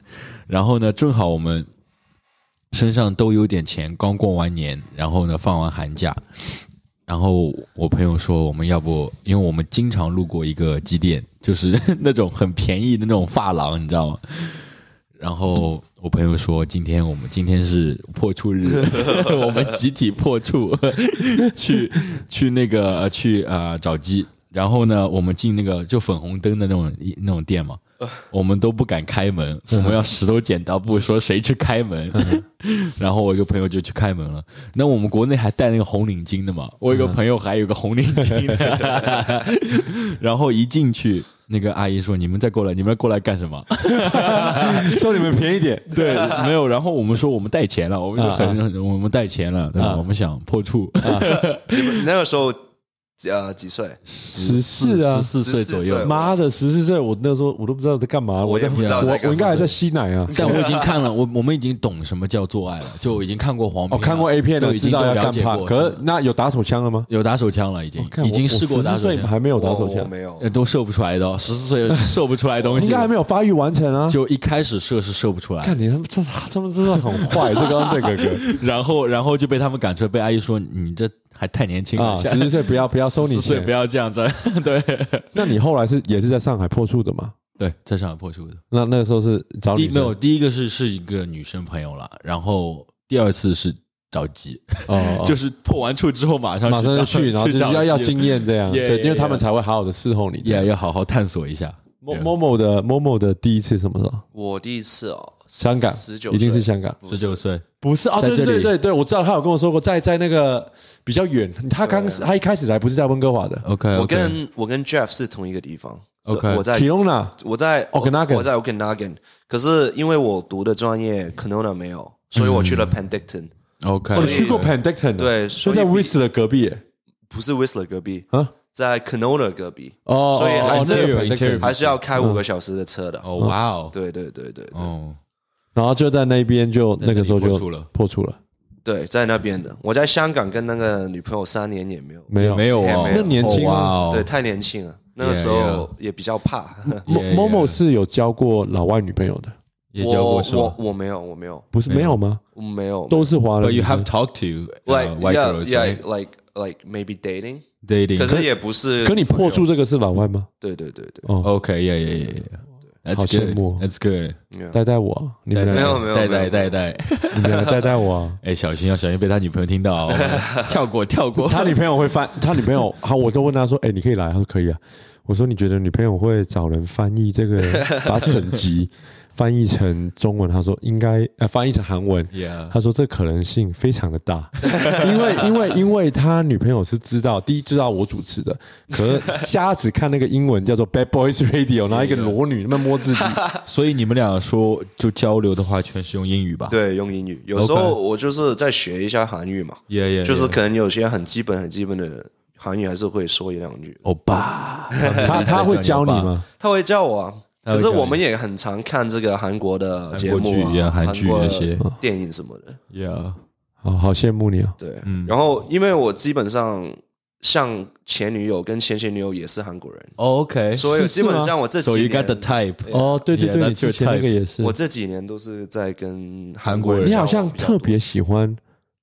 然后呢，正好我们身上都有点钱，刚过完年，然后呢，放完寒假。然后我朋友说，我们要不，因为我们经常路过一个鸡店，就是 那种很便宜的那种发廊，你知道吗？然后我朋友说，今天我们今天是 破处日，我们集体破处，去去那个去啊、呃、找鸡。然后呢，我们进那个就粉红灯的那种那种店嘛。我们都不敢开门，我们要石头剪刀布，说谁去开门。然后我一个朋友就去开门了。那我们国内还戴那个红领巾的嘛？我一个朋友还有个红领巾的。然后一进去，那个阿姨说：“你们再过来，你们过来干什么？收你们便宜点。”对，没有。然后我们说我们带钱了，我们就很我们带钱了，对吧？我们想破处。那个时候。呃，几岁？十四啊，十四岁左右。妈的，十四岁，我那时候我都不知道在干嘛。我也不知道，我我应该还在吸奶啊。但我已经看了，我我们已经懂什么叫做爱了，就已经看过黄片，看过 A 片了，已经了解过。可是那有打手枪了吗？有打手枪了，已经已经试过打手枪，还没有打手枪，没有，都射不出来的。十四岁射不出来东西，应该还没有发育完成啊。就一开始射是射不出来。看你他们这他们真的很坏，这刚刚这个哥，然后然后就被他们赶出来，被阿姨说你这。还太年轻了，十四岁不要不要收你钱，十岁不要这样子。对，那你后来是也是在上海破处的吗？对，在上海破处的。那那个时候是找你没有？第一个是是一个女生朋友了，然后第二次是找鸡，哦，就是破完处之后马上马上就去，然后 就要要经验这样，对，因为他们才会好好的伺候你，也要好好探索一下。Momo 的 Momo 的第一次什么时候？我第一次哦。香港，十九一定是香港，十九岁，不是啊？对对对对，我知道他有跟我说过，在在那个比较远，他刚他一开始来不是在温哥华的，OK，我跟我跟 Jeff 是同一个地方，OK，我在 Kelowna，我在 Okanagan，我在 Okanagan，可是因为我读的专业 Kelowna 没有，所以我去了 Pendicton。OK，我去过 Pendicton，对，就在 Whistler 隔壁，不是 Whistler 隔壁啊，在 Canola 隔壁，哦，所以还是还是要开五个小时的车的，哦，哇哦，对对对对，哦。然后就在那边，就那个时候就破处了。对，在那边的。我在香港跟那个女朋友三年也没有，没有，没有啊，那年轻啊，对，太年轻了。那个时候也比较怕。Momo 是有交过老外女朋友的，也交过是吗？我我没有，我没有，不是没有吗？我没有，都是华人。But you have talked to like white girls, yeah, like like maybe dating, dating。可是也不是。可你破处这个是老外吗？对对对对。哦，OK，yeah yeah yeah。好羡慕，That's good。带带我，没有没有，带带带带，你们带带我。哎，小心要小心被他女朋友听到，跳过跳过。他女朋友会翻，他女朋友好，我就问他说：“哎，你可以来？”他说：“可以啊。”我说：“你觉得女朋友会找人翻译这个，把整集？”翻译成中文，他说应该呃翻译成韩文.他说这可能性非常的大，因为因为因为他女朋友是知道第一知道我主持的，可是瞎子看那个英文叫做 Bad Boys Radio，然后一个裸女那么摸自己，所以你们俩说就交流的话，全是用英语吧？对，用英语。有时候我就是在学一下韩语嘛.就是可能有些很基本很基本的韩语还是会说一两句。欧巴，他他会教你吗？他会教我啊。可是我们也很常看这个韩国的节目啊，韩剧那些电影什么的。Yeah，好好羡慕你啊。对，然后因为我基本上像前女友跟前前女友也是韩国人。OK，所以基本上我这几年 So you got the type。哦，对对对，你之前那个也是。我这几年都是在跟韩国人。你好像特别喜欢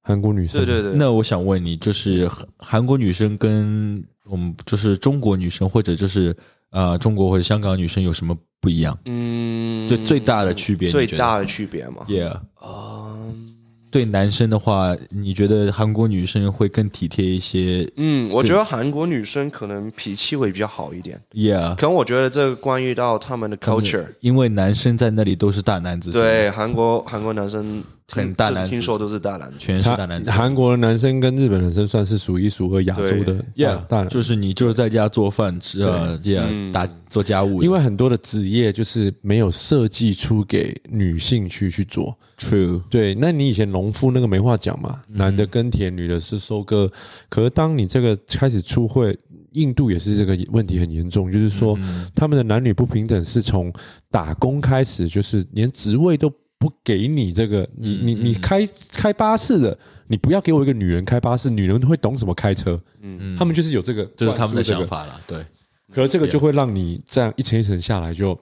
韩国女生。对对对。那我想问你，就是韩国女生跟我们就是中国女生，或者就是。啊、呃，中国或者香港女生有什么不一样？嗯，就最大的区别，最大的区别嘛？Yeah，啊，um, 对男生的话，你觉得韩国女生会更体贴一些？嗯，我觉得韩国女生可能脾气会比较好一点。Yeah，可能我觉得这个关于到他们的 culture，因为男生在那里都是大男子。对，韩国韩国男生。很大男，听说都是大男，全是大男子。韩国的男生跟日本男生算是数一数二亚洲的，，Yeah，，大男就是你就是在家做饭吃啊，这样打做家务。因为很多的职业就是没有设计出给女性去去做。True，对，那你以前农夫那个没话讲嘛，男的耕田，女的是收割。可是当你这个开始出会，印度也是这个问题很严重，就是说他们的男女不平等是从打工开始，就是连职位都。不给你这个，你你你开开巴士的，你不要给我一个女人开巴士，女人会懂什么开车？嗯嗯，他们就是有这个，就是他们的想法了。对，可是这个就会让你这样一层一层下来，就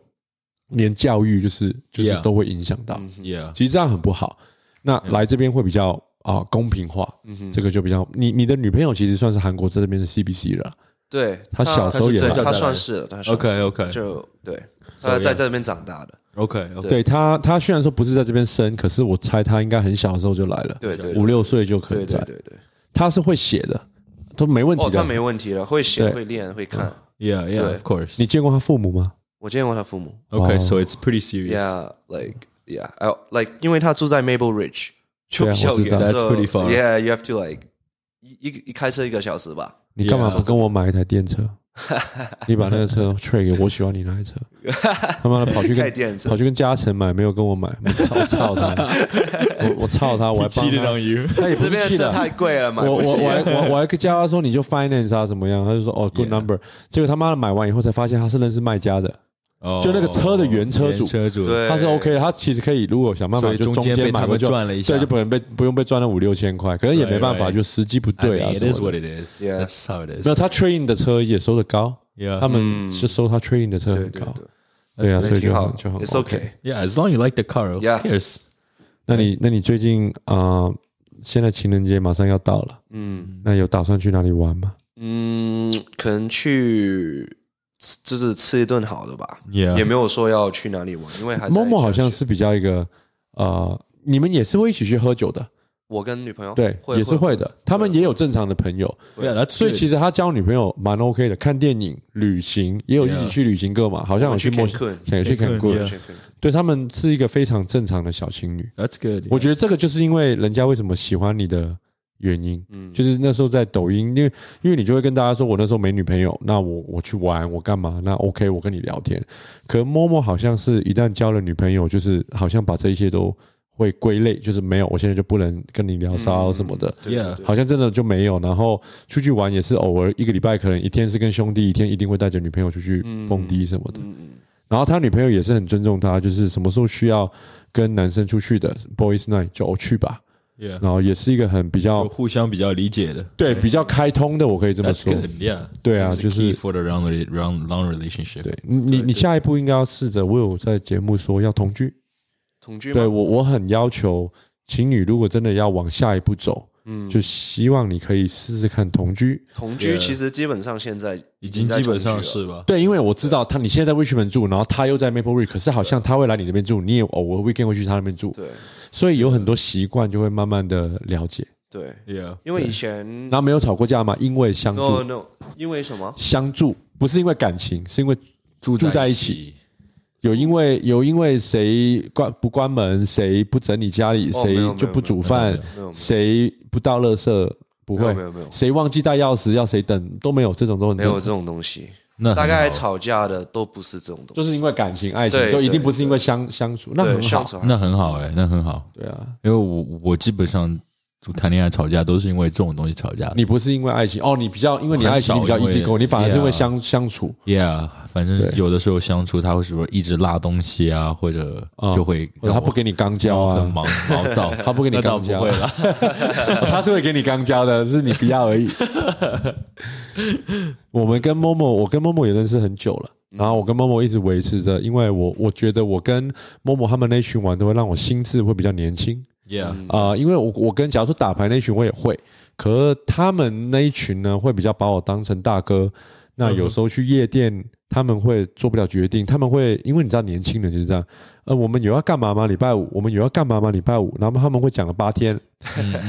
连教育就是就是都会影响到。Yeah，其实这样很不好。那来这边会比较啊公平化，这个就比较。你你的女朋友其实算是韩国在这边的 CBC 了。对，她小时候也她算是，OK OK，就对，她在这边长大的。OK，对他，他虽然说不是在这边生，可是我猜他应该很小的时候就来了，对对，五六岁就可以在。对对对，他是会写的，都没问题的。他没问题了，会写、会练、会看。Yeah, yeah, of course。你见过他父母吗？我见过他父母。OK, so it's pretty serious. Yeah, like yeah, like 因为他住在 Maple Ridge，就比较远。That's pretty far. Yeah, you have to like 一一开车一个小时吧。你干嘛不跟我买一台电车？你把那个车 trade 给我，喜欢你那台车。他妈的跑去跟跑去跟嘉诚买，没有跟我买，我操操他！我我操他！我还帮他。他也不是气的，太贵了嘛。我我我还我我还叫他说你就 finance 啊怎么样？他就说哦 good number。结果他妈的买完以后才发现他是认识卖家的。就那个车的原车主，车主他是 OK 的，他其实可以，如果想办法就中间买个赚了一下，对，就不能被不用被赚了五六千块，可能也没办法，就时机不对啊。It is what it is. That's how it is. 那他 train 的车也收的高，他们是收他 train 的车很高，对啊，所以就好就好。It's okay. Yeah, as long you like the car, who cares? 那你那你最近啊，现在情人节马上要到了，嗯，那有打算去哪里玩吗？嗯，可能去。就是吃一顿好的吧，Yeah. 也没有说要去哪里玩，因为还 Momo 好像是比较一个呃，你们也是会一起去喝酒的。我跟女朋友对也是会的，他们也有正常的朋友，所以其实他交女朋友蛮 OK 的。看电影、旅行也有一起去旅行过嘛，好像有去墨西哥，想去看过。对，他们是一个非常正常的小情侣。That's good。我觉得这个就是因为人家为什么喜欢你的。原因，嗯，就是那时候在抖音，因为因为你就会跟大家说，我那时候没女朋友，那我我去玩，我干嘛？那 OK，我跟你聊天。可 Momo 好像是一旦交了女朋友，就是好像把这一切都会归类，就是没有，我现在就不能跟你聊骚什么的，嗯、好像真的就没有。然后出去玩也是偶尔一个礼拜，可能一天是跟兄弟，一天一定会带着女朋友出去蹦迪什么的。嗯、然后他女朋友也是很尊重他，就是什么时候需要跟男生出去的 Boys Night 就去吧。Yeah, 然后也是一个很比较互相比较理解的，对，比较开通的，我可以这么说。Yeah, 对啊，就是 for the long long long relationship。对，你你下一步应该要试着，我有在节目说要同居，同居。对我我很要求情侣，如果真的要往下一步走，嗯，就希望你可以试试看同居。同居其实基本上现在已经基本上是吧？对，因为我知道他你现在在 Richmond 住，然后他又在 Maple Ridge，可是好像他会来你那边住，你也偶尔 weekend 会去他那边住。对。所以有很多习惯就会慢慢的了解，对，Yeah，因为以前然后没有吵过架吗？因为相住，No No，因为什么？相住不是因为感情，是因为住住在一起。有因为有因为谁关不关门，谁不整理家里，谁就不煮饭，谁不到垃圾，不会，没有没有，谁忘记带钥匙要谁等都没有，这种都很没有这种东西。那大概吵架的都不是这种东西，就是因为感情、爱情，都一定不是因为相相处。那很好，那很好哎，那很好。对啊，因为我我基本上谈恋爱吵架都是因为这种东西吵架。你不是因为爱情哦，你比较因为你爱情你比较 easy go，你反而是会相相处。Yeah，反正有的时候相处他会是不是一直拉东西啊，或者就会他不给你肛交啊，很毛 毛躁，他不给你肛交，他是会给你肛交的，是你不要而已。我们跟 Momo，我跟 Momo 也认识很久了。然后我跟 Momo 一直维持着，因为我我觉得我跟 Momo 他们那群玩都会让我心智会比较年轻。Yeah，啊、呃，因为我我跟假如说打牌那群我也会，可是他们那一群呢会比较把我当成大哥。那有时候去夜店，他们会做不了决定，他们会因为你知道年轻人就是这样。呃，我们有要干嘛吗？礼拜五我们有要干嘛吗？礼拜五，然后他们会讲了八天。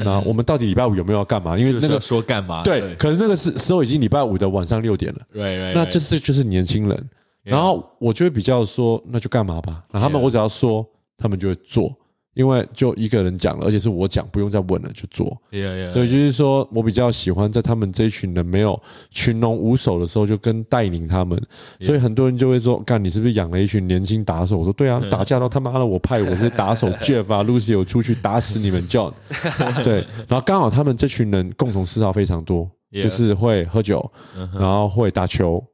那我们到底礼拜五有没有要干嘛？因为那个说干嘛？对，可是那个是时候已经礼拜五的晚上六点了。对对，那这是就是年轻人。然后我就会比较说，那就干嘛吧。然后他们我只要说，他们就会做，因为就一个人讲了，而且是我讲，不用再问了，就做。所以就是说我比较喜欢在他们这一群人没有群龙无首的时候，就跟带领他们。所以很多人就会说，干你是不是养了一群年轻打手？我说对啊，打架都他妈的我派我是打手 Jeff 啊，Lucy 有出去打死你们 John。对，然后刚好他们这群人共同嗜好非常多，就是会喝酒，然后会打球。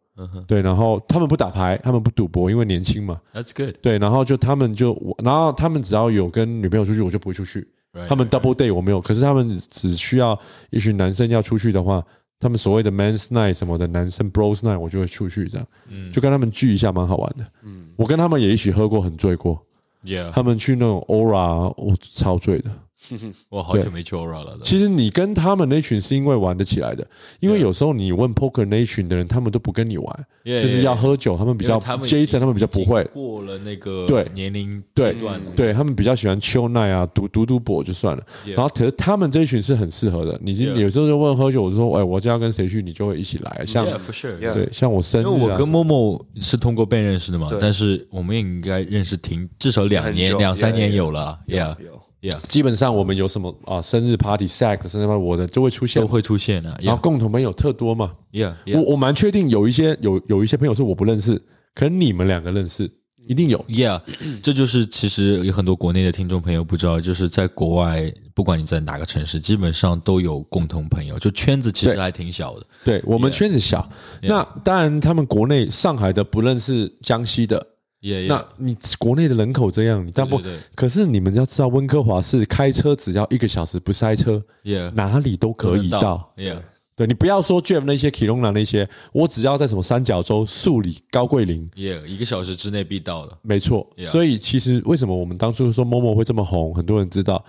对，然后他们不打牌，他们不赌博，因为年轻嘛。That's good。对，然后就他们就，然后他们只要有跟女朋友出去，我就不会出去。他们 double day 我没有，可是他们只需要一群男生要出去的话，他们所谓的 man's night 什么的，男生 bros night 我就会出去这样，嗯，就跟他们聚一下，蛮好玩的。嗯，我跟他们也一起喝过，很醉过。Yeah，他们去那种 Aura，我超醉的。我好久没去 Aura 了。其实你跟他们那群是因为玩得起来的，因为有时候你问 Poker 那一群的人，他们都不跟你玩，就是要喝酒，他们比较 Jason，他们比较不会。过了那个对。年龄对对，他们比较喜欢 Chill Night 啊，赌赌赌博就算了。然后可是他们这一群是很适合的，你有时候就问喝酒，我就说哎，我就要跟谁去，你就会一起来。像对，像我生日，因为我跟 Momo 是通过 Ben 认识的嘛，但是我们也应该认识挺至少两年两三年有了，Yeah。Yeah，基本上我们有什么啊，生日 party、sex，生日 party，我的就会出现，都会出现啊。然后共同朋友特多嘛。Yeah，我我蛮确定有一些有有一些朋友是我不认识，可能你们两个认识，一定有。Yeah，这就是其实有很多国内的听众朋友不知道，就是在国外，不管你在哪个城市，基本上都有共同朋友，就圈子其实还挺小的。对，我们圈子小。那当然，他们国内上海的不认识江西的。那你国内的人口这样，你但不，可是你们要知道，温哥华是开车只要一个小时不塞车.哪里都可以到。对，你不要说 Jeff 那些 Kelowna 那些，我只要在什么三角洲、素里、高桂林，Yeah, 一个小时之内必到的。没错，Yeah. 所以其实为什么我们当初说 Momo 会这么红，很多人知道。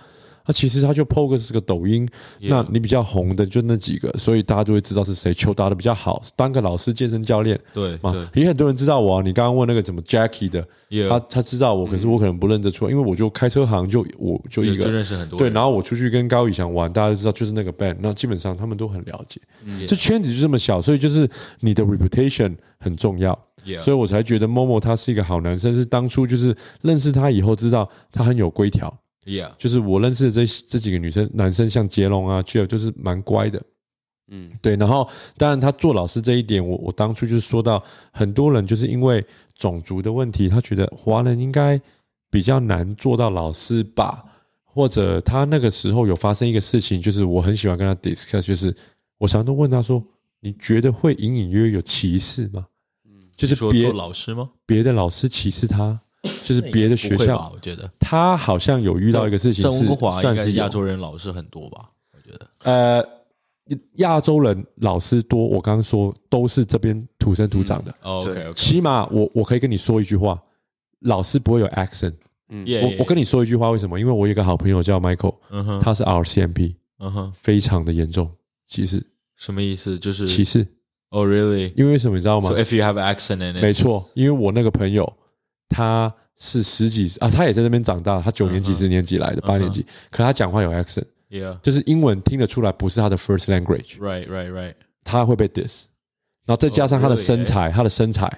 那其实他就 PO 个是个抖音，那你比较红的就那几个，所以大家就会知道是谁。球打的比较好，当个老师、健身教练，对嘛？也很多人知道我。啊你刚刚问那个怎么 Jackie 的，他他知道我，可是我可能不认得出来，因为我就开车行，就我就一个，就认识很多。对，然后我出去跟高宇翔玩，大家都知道就是那个 band。那基本上他们都很了解，这圈子就这么小，所以就是你的 reputation 很重要。所以我才觉得 Momo 他是一个好男生，是当初就是认识他以后知道他很有规条。Yeah，就是我认识的这这几个女生、男生，像杰龙啊、Jeff，就是蛮乖的。嗯，对。然后，当然他做老师这一点，我我当初就是说到，很多人就是因为种族的问题，他觉得华人应该比较难做到老师吧，或者他那个时候有发生一个事情，就是我很喜欢跟他 discuss，就是我常常都问他说：“你觉得会隐隐约约有歧视吗？”嗯，就是别做老师吗？别的老师歧视他？就是别的学校，我觉得他好像有遇到一个事情，是温哥华应该是亚洲人老师很多吧？我觉得，呃，亚洲人老师多，我刚刚说都是这边土生土长的。OK，起码我我可以跟你说一句话，老师不会有 accent。嗯，我我跟你说一句话，为什么？因为我有一个好朋友叫 Michael，嗯哼，他是 RCMP，嗯哼，非常的严重歧视。什么意思？就是歧视。Oh really？因为什么你知道吗？So if you have accent in it，没错，因为我那个朋友。他是十几啊，他也在那边长大，他九年级、十年级来的，八年级，可他讲话有 accent，yeah，就是英文听得出来不是他的 first language，right right right，他会被 diss，然后再加上他的身材，他的身材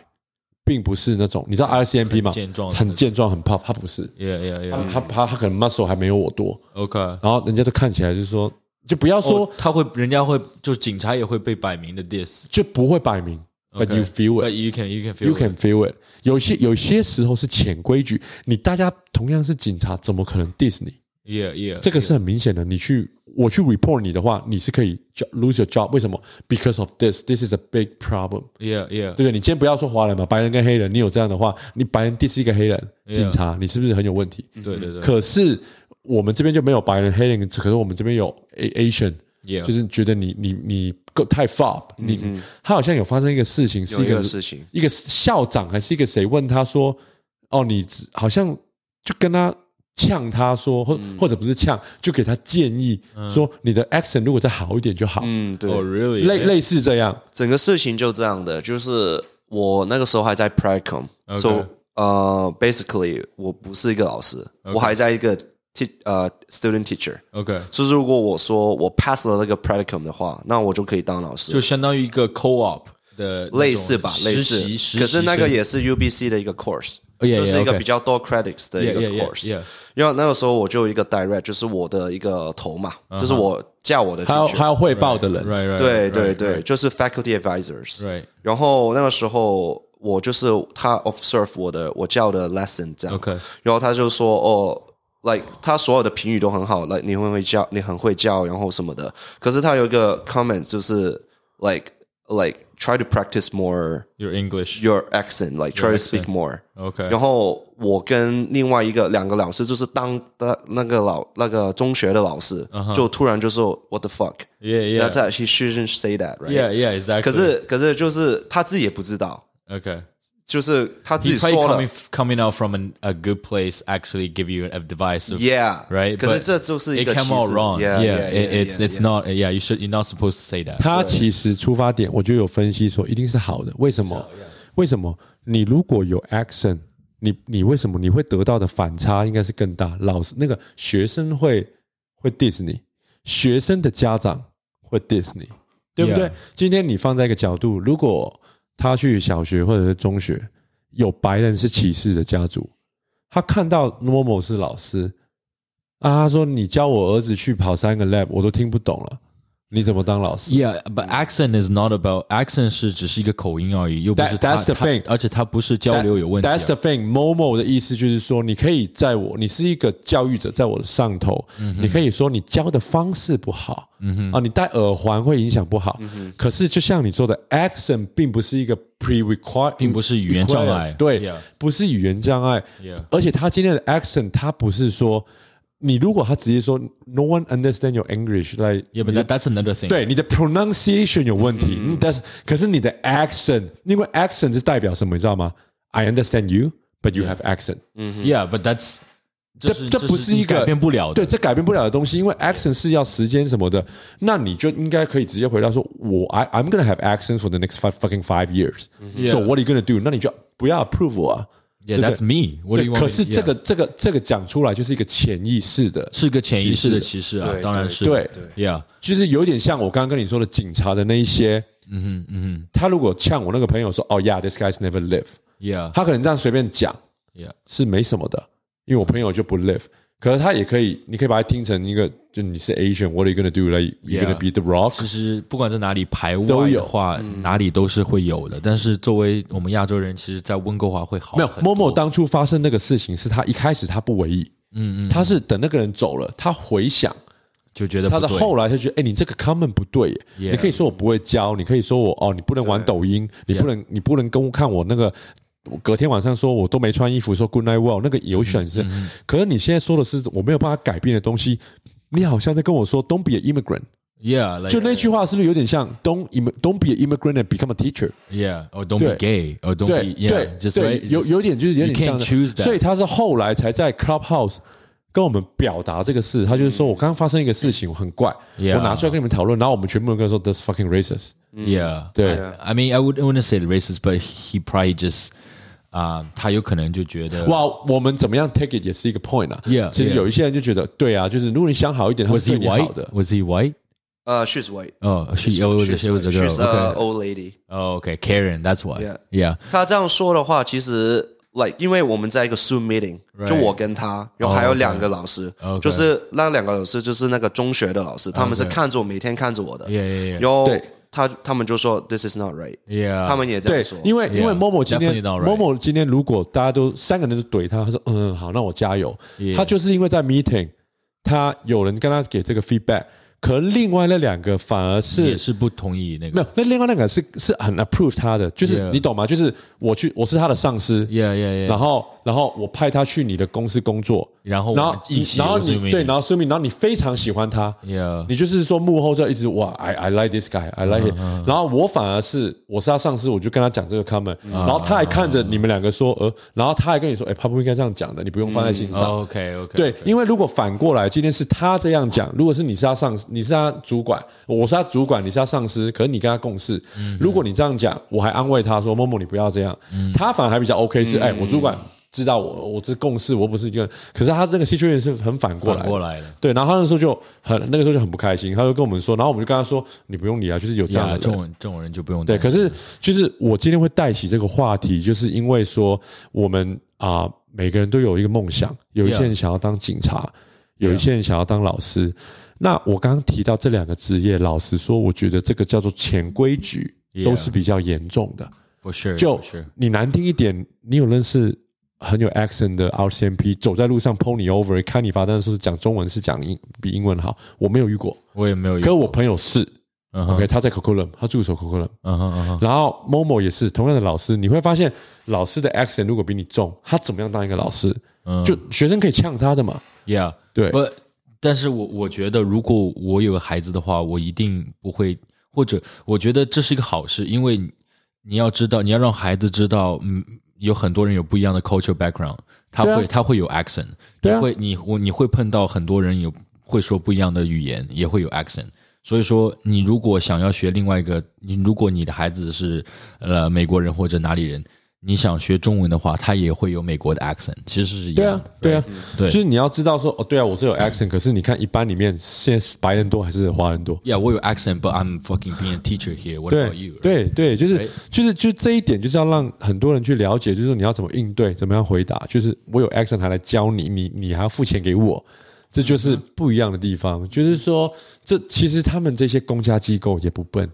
并不是那种，你知道 RCMP 吗？健壮，很健壮，很 puff，他不是，yeah yeah yeah，他他他可能 muscle 还没有我多，OK，然后人家都看起来就是说，就不要说他会，人家会，就警察也会被摆明的 diss，就不会摆明。But you feel it. You can, you can feel. You can feel it. 有些有些时候是潜规矩，你大家同样是警察，怎么可能 diss 你 Yeah, yeah，这个是很明显的。你去我去 report 你的话，你是可以 lose your job。为什么？Because of this, this is a big problem. Yeah, yeah，对不对？你今天不要说华人嘛，白人跟黑人，你有这样的话，你白人 diss 一个黑人警察，你是不是很有问题？对对对。可是我们这边就没有白人、黑人，可是我们这边有 Asian，就是觉得你你你够太 far。你他好像有发生一个事情，是一个事情，一个校长还是一个谁问他说：“哦，你好像就跟他。”呛他说，或或者不是呛，就给他建议说，你的 action 如果再好一点就好。嗯，对，类类似这样，整个事情就这样的。就是我那个时候还在 Practicum，so 呃，basically 我不是一个老师，我还在一个呃 student teacher。OK，就是如果我说我 pass 了那个 Practicum 的话，那我就可以当老师，就相当于一个 co-op 的类似吧，类似。可是那个也是 UBC 的一个 course。就是一个比较多 credits 的一个 course，然后那个时候我就有一个 direct，就是我的一个头嘛，就是我叫我的，还要还要汇报的人，对对对，就是 faculty advisors。然后那个时候我就是他 observe 我的我教的 lesson 这样，然后他就说哦，like 他所有的评语都很好，like 你会会教，你很会教，然后什么的。可是他有一个 comment 就是 like like。Try to practice more your English, your accent, like try to speak more. OK. 然后我跟另外一个两个老师，就是当的那个老那个中学的老师，就突然就说 What the fuck? Yeah, yeah. That he shouldn't say that, right? Yeah, yeah, exactly. 可是可是就是他自己也不知道。OK. 就是他自己说了 coming out from a a good place actually give you a device. Yeah, right. 可是这就是一个 it came out wrong. Yeah, it's it's not. Yeah, you should you're not supposed to say that. 他其实出发点，我就有分析说一定是好的。为什么？为什么？你如果有 accent，你你为什么你会得到的反差应该是更大？老师那个学生会会 diss 你，学生的家长会 diss 你，对不对？今天你放在一个角度，如果他去小学或者是中学，有白人是歧视的家族，他看到 Momo 是老师，啊，他说你教我儿子去跑三个 lab，我都听不懂了。你怎么当老师？Yeah, but accent is not about accent 是只是一个口音而已，又不是 That's the thing，而且它不是交流有问题。That's the thing。Momo 的意思就是说，你可以在我，你是一个教育者，在我的上头，你可以说你教的方式不好，啊，你戴耳环会影响不好。可是就像你说的，accent 并不是一个 pre-required，并不是语言障碍，对，不是语言障碍。而且他今天的 accent，他不是说。你如果他直接说 No one understand your English，like yeah, but that's another thing。对，你的 pronunciation 有问题，但是可是你的 accent，因为 accent 是代表什么，你知道吗？I understand you，but you have accent。嗯，Yeah，but that's 这这不是一个改变不了的，对，这改变不了的东西，因为 accent 是要时间什么的，那你就应该可以直接回答说，我 I I'm gonna have accent for the next five fucking five years。So what are you gonna do？那你就不要 approve 我啊。 Yeah, that's me. 对，可是这个这个这个讲出来就是一个潜意识的，是个潜意识的歧视啊，当然是。对，Yeah，就是有点像我刚刚跟你说的警察的那一些，嗯哼嗯哼，他如果呛我那个朋友说，哦，Yeah，this guy's never live，Yeah，他可能这样随便讲，Yeah，是没什么的，因为我朋友就不 live。可是他也可以，你可以把它听成一个，就你是 Asian，What are you gonna do？Like you're gonna be the rock？其实不管在哪里排外的话，哪里都是会有的。但是作为我们亚洲人，其实，在温哥华会好。没有，Momo 当初发生那个事情，是他一开始他不为意，嗯嗯，他是等那个人走了，他回想就觉得他的后来他觉得，哎，你这个 comment 不对，你可以说我不会教，你可以说我哦，你不能玩抖音，你不能你不能跟我看我那个。隔天晚上说我都没穿衣服，说 Good night well，那个有选择。可是你现在说的是我没有办法改变的东西，你好像在跟我说 Don't be an immigrant，Yeah，就那句话是不是有点像 Don't Don't be an immigrant and become a teacher，Yeah，or don't be gay，or don't be yeah，对，有有点就是有点像，所以他是后来才在 Clubhouse 跟我们表达这个事，他就是说我刚刚发生一个事情，我很怪，我拿出来跟你们讨论，然后我们全部人跟他说 That's fucking racist，Yeah，对，I mean I wouldn't want to say racist，but he probably just 啊，他有可能就觉得哇，我们怎么样 take it 也是一个 point 啊。Yeah，其实有一些人就觉得，对啊，就是如果你想好一点，他是对你好的。Was he white? 呃，she's white. 哦，she was she was a girl. She's an old lady. Okay, Karen, that's why. Yeah, yeah. 他这样说的话，其实 like 因为我们在一个 Zoom meeting，就我跟他，然后还有两个老师，就是那两个老师就是那个中学的老师，他们是看着我，每天看着我的。Yeah, yeah, yeah. 有。他他们就说 This is not right. Yeah，他们也这样说。因为因为 Momo 今天 Momo 今天如果大家都三个人都怼他，他说嗯好，那我加油。他就是因为在 meeting，他有人跟他给这个 feedback。可另外那两个反而是也是不同意那个，没有，那另外那个是是很 approve 他的，就是你懂吗？就是我去，我是他的上司，yeah yeah yeah，然后然后我派他去你的公司工作。然后，然后，然后你对，然后说明，然后你非常喜欢他你就是说幕后就一直哇，I I like this guy，I like it。然后我反而是我是他上司，我就跟他讲这个 comment，然后他还看着你们两个说，呃，然后他还跟你说，哎，他不应该这样讲的，你不用放在心上。OK OK。对，因为如果反过来，今天是他这样讲，如果是你是他上司，你是他主管，我是他主管，你是他上司，可是你跟他共事，如果你这样讲，我还安慰他说，默默你不要这样，他反而还比较 OK，是哎，我主管。知道我我这共事，我不是一个，可是他这个 situation 是很反过来过来的，对，然后他那时候就很那个时候就很不开心，他就跟我们说，然后我们就跟他说，你不用理啊，就是有这样的这种这种人就不用对，可是就是我今天会带起这个话题，就是因为说我们啊每个人都有一个梦想，有一些人想要当警察，有一些人想要当老师。那我刚刚提到这两个职业，老实说，我觉得这个叫做潜规矩都是比较严重的，不是？就你难听一点，你有认识？很有 accent 的 RCMP 走在路上 pull 你 over 看你罚单，是讲中文是讲英比英文好，我没有遇过，我也没有遇过。我朋友是、uh huh.，OK，他在 Coquitlam，他助手哼。然后 Momo 也是同样的老师，你会发现老师的 accent 如果比你重，他怎么样当一个老师？嗯、uh，huh. 就学生可以呛他的嘛，Yeah，对。不，但是我我觉得如果我有个孩子的话，我一定不会，或者我觉得这是一个好事，因为你要知道，你要让孩子知道，嗯。有很多人有不一样的 culture background，他会、啊、他会有 accent，你会、啊、你我你会碰到很多人有会说不一样的语言，也会有 accent。所以说，你如果想要学另外一个，你如果你的孩子是呃美国人或者哪里人。你想学中文的话，它也会有美国的 accent，其实是一样的。对啊，对啊，对，就是你要知道说，哦，对啊，我是有 accent，可是你看一般里面，现在白人多还是华人多？Yeah，我有 accent，but I'm fucking being a teacher here. What about you？对对，就是就是就这一点，就是要让很多人去了解，就是说你要怎么应对，怎么样回答。就是我有 accent 还来教你，你你还要付钱给我，这就是不一样的地方。就是说，这其实他们这些公家机构也不笨。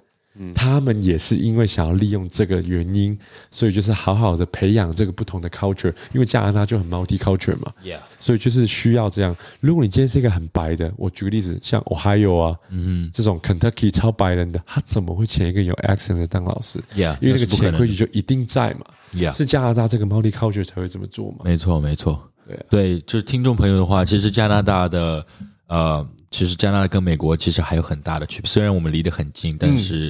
他们也是因为想要利用这个原因，所以就是好好的培养这个不同的 culture。因为加拿大就很 multi culture 嘛，Yeah. 所以就是需要这样。如果你今天是一个很白的，我举个例子，像 Ohio 啊，嗯哼，这种 Kentucky 超白人的，他怎么会请一个有 accent 的当老师？Yeah，因为那个潜规矩就一定在嘛。Yeah，是加拿大这个 multi culture 才会这么做嘛？没错，没错。对啊，对，就是听众朋友的话，其实加拿大的呃。其实加拿大跟美国其实还有很大的区别，虽然我们离得很近，但是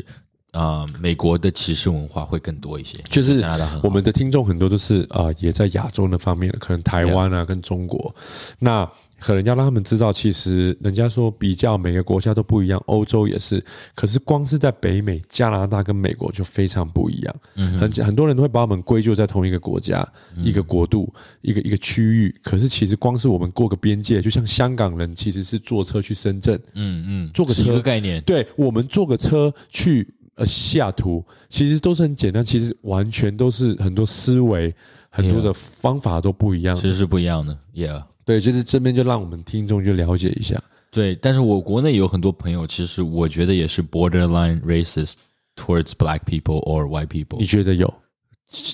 啊、嗯呃，美国的歧视文化会更多一些。就是加拿大，我们的听众很多都是啊、呃，也在亚洲那方面，可能台湾啊跟中国，那。可能要让他们知道，其实人家说比较每个国家都不一样，欧洲也是。可是光是在北美，加拿大跟美国就非常不一样。嗯，很很多人都会把我们归咎在同一个国家、一个国度、一个一个区域。可是其实光是我们过个边界，就像香港人其实是坐车去深圳，嗯嗯，坐个车，概念。对，我们坐个车去呃西雅图，其实都是很简单，其实完全都是很多思维、很多的方法都不一样，其实是不一样的，Yeah。对，就是这边就让我们听众去了解一下。对，但是我国内有很多朋友，其实我觉得也是 borderline racist towards black people or white people。你觉得有？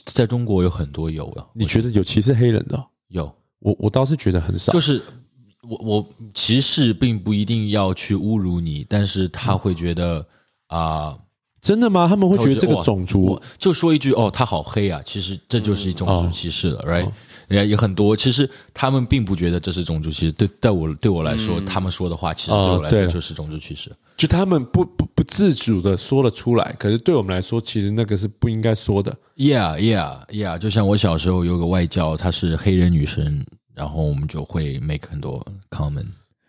在中国有很多有的。你觉得有歧视黑人的？有，我我倒是觉得很少。就是我我歧视并不一定要去侮辱你，但是他会觉得啊，呃、真的吗？他们会觉得这个种族，就说一句哦，他好黑啊，其实这就是一种种族歧视了、嗯、，right？、哦也也很多，其实他们并不觉得这是种族歧视。对，在我对我来说，嗯、他们说的话，其实对我来说就是种族歧视。就他们不不不自主的说了出来，可是对我们来说，其实那个是不应该说的。Yeah, yeah, yeah。就像我小时候有个外教，她是黑人女生，然后我们就会 make 很多 comment。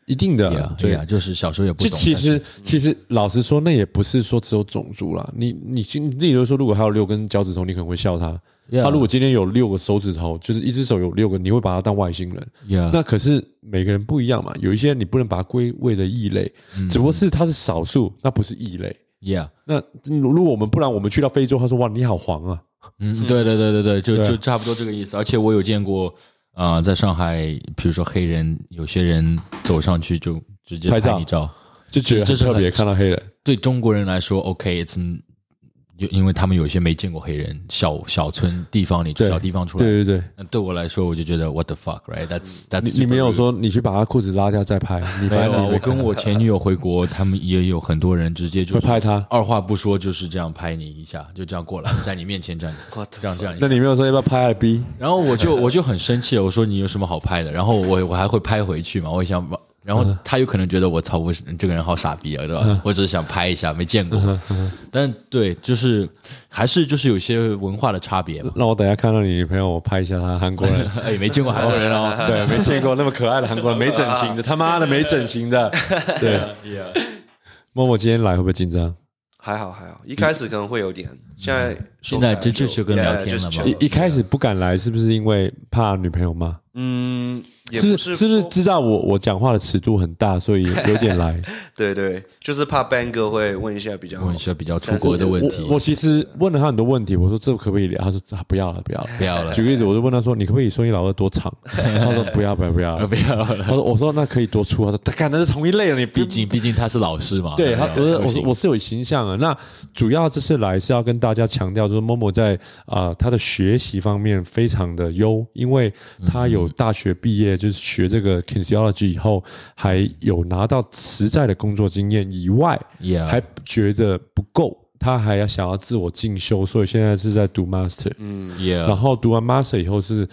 一定的，yeah, 对呀，就是小时候也不懂。其实其实老实说，那也不是说只有种族啦。你你你，例如说，如果还有六根脚趾头，你可能会笑他。他.如果今天有六个手指头，就是一只手有六个，你会把他当外星人。Yeah. 那可是每个人不一样嘛，有一些你不能把它归为的异类，嗯、只不过是他是少数，那不是异类。Yeah，那如果我们不然我们去到非洲，他说哇你好黄啊，嗯，对对对对对，就就差不多这个意思。而且我有见过啊、呃，在上海，比如说黑人，有些人走上去就直接拍你照，就觉得这是特别看到黑人。对中国人来说，OK，it's、因为他们有一些没见过黑人，小小村地方里，小地方出来，对对对。那对我来说，我就觉得 What the fuck，right？That's that's。你你没有说你去把他裤子拉掉再拍？你没有啊。我跟我前女友回国，他们也有很多人直接就拍他，二话不说就是这样拍你一下，就这样过来，在你面前这样这样这样。那你没有说要不要拍二 B？然后我就我就很生气，我说你有什么好拍的？然后我我还会拍回去嘛，我想。然后他有可能觉得我操，我这个人好傻逼啊，对吧？我只是想拍一下，没见过。但对，就是还是就是有些文化的差别嘛。那我等下看到你女朋友，我拍一下她韩国人。哎，没见过韩国人哦，对，没见过那么可爱的韩国人，没整形的，他妈的没整形的。对，默默今天来会不会紧张？还好还好，一开始可能会有点，现在现在就就跟聊天了嘛。一一开始不敢来，是不是因为怕女朋友骂？嗯。是是不是知道我我讲话的尺度很大，所以有点来。对对，就是怕 Ben 哥会问一下比较问一下比较出国的问题。我，我其实问了他很多问题，我说这可不可以聊？他说不要了，不要了，不要了。举个例子，我就问他说：“你可不可以说你老二多长？”他说：“不要，不要，不要，不要了。”他说：“我说那可以多粗？”他说：“他可能是同一类了，你毕竟毕竟他是老师嘛。”对他，我是：“我是我是有形象啊。”那主要这次来是要跟大家强调，就是 Momo 在啊他的学习方面非常的优，因为他有大学毕业，就是学这个。Kinesiology 以后还有拿到实在的工作经验以外，Yeah. 还觉得不够，他还要想要自我进修，所以现在是在读 Master。嗯，Yeah. 然后读完 Master 以后是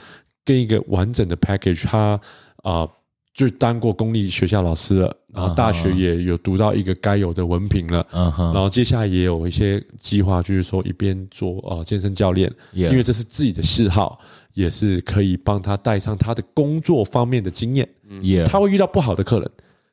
跟一个完整的 package，他啊、呃、就当过公立学校老师了，然后大学也有读到一个该有的文凭了。Uh huh. 然后接下来也有一些计划，就是说一边做呃健身教练，Yeah. 因为这是自己的嗜好。也是可以帮他带上他的工作方面的经验。他会遇到不好的客人，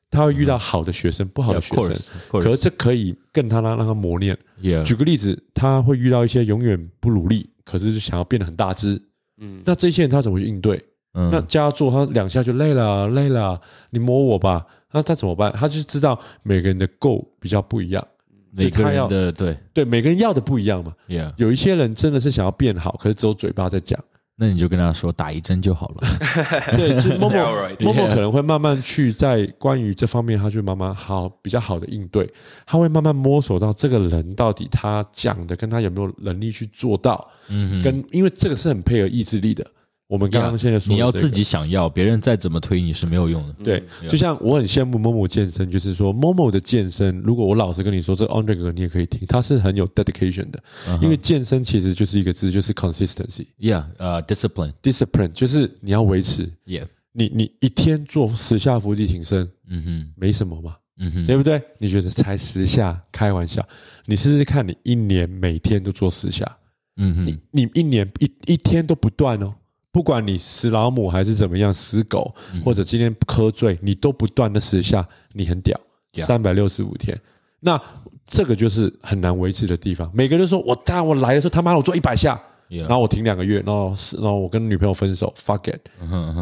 他会遇到好的学生，不好的学生。可是这可以跟他让让他磨练。举个例子，他会遇到一些永远不努力，可是就想要变得很大只。嗯，那这些人他怎么去应对？嗯，那叫他做，他两下就累了，累了，你摸我吧。那他怎么办？他就知道每个人的 goal 比较不一样，每个人的对对，每个人要的不一样嘛。Yeah. 有一些人真的是想要变好，可是只有嘴巴在讲。那你就跟他说打一针就好了。对，就 Momo，Momo 可能会慢慢去在关于这方面，他就慢慢好比较好的应对，他会慢慢摸索到这个人到底他讲的跟他有没有能力去做到。嗯哼，跟因为这个是很配合意志力的。我们刚刚现在说，你要自己想要，别人再怎么推你是没有用的。对，就像我很羡慕 Momo 健身，就是说 Momo 的健身，如果我老实跟你说，这 Andre 哥你也可以听，他是很有 dedication 的。因为健身其实就是一个字，就是 consistency。Yeah，呃，discipline，discipline 就是你要维持。Yeah，你你一天做十下伏地挺身，嗯哼，没什么嘛，嗯哼，对不对？你觉得才十下，开玩笑，你试试看，你一年每天都做十下，嗯哼，你你一年一一天都不断哦。不管你死老母还是怎么样，死狗或者今天喝醉，你都不断的死下，你很屌，三百六十五天，那这个就是很难维持的地方。每个人说我当我来的时候，他妈我做一百下，然后我停两个月，然后是然后我跟女朋友分手，fuck it，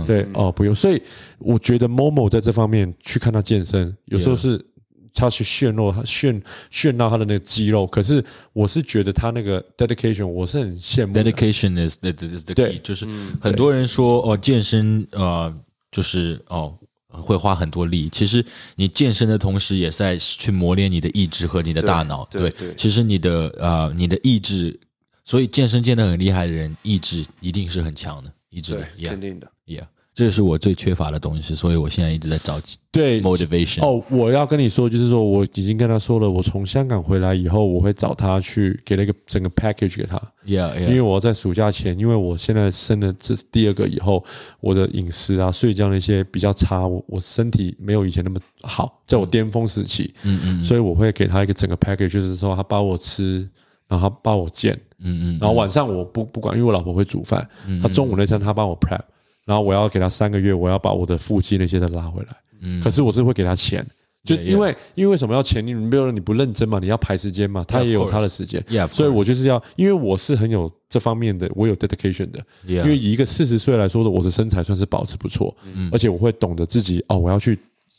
对哦不用，所以我觉得 Momo 在这方面去看他健身，有时候是。他去炫露，他炫炫到他的那个肌肉。可是我是觉得他那个 dedication，我是很羡慕。Dedication is the is the key，就是很多人说哦，健身呃，就是哦会花很多力。其实你健身的同时，也在去磨练你的意志和你的大脑。对，其实你的呃你的意志，所以健身健得很厉害的人，意志一定是很强的，意志肯定的，yeah。这是我最缺乏的东西，所以我现在一直在找对 motivation。哦，我要跟你说，就是说我已经跟他说了，我从香港回来以后，我会找他去给了一个整个 package 给他。Yeah, yeah. 因为我在暑假前，因为我现在生了这是第二个以后，我的饮食啊、睡觉那些比较差，我我身体没有以前那么好，在我巅峰时期。嗯嗯。所以我会给他一个整个 package，就是说他帮我吃，然后他帮我健。嗯嗯。然后晚上我不不管，因为我老婆会煮饭，他中午那餐他帮我 prep。然后我要给他三个月，我要把我的腹肌那些的拉回来。嗯，可是我是会给他钱，就因为因为为什么要钱？你比如说你不认真嘛，你要排时间嘛，他也有他的时间。Yeah，所以我就是要，因为我是很有这方面的，我有 dedication 的。Yeah，因为以一个四十岁来说的，我的身材算是保持不错。嗯，而且我会懂得自己哦，我要去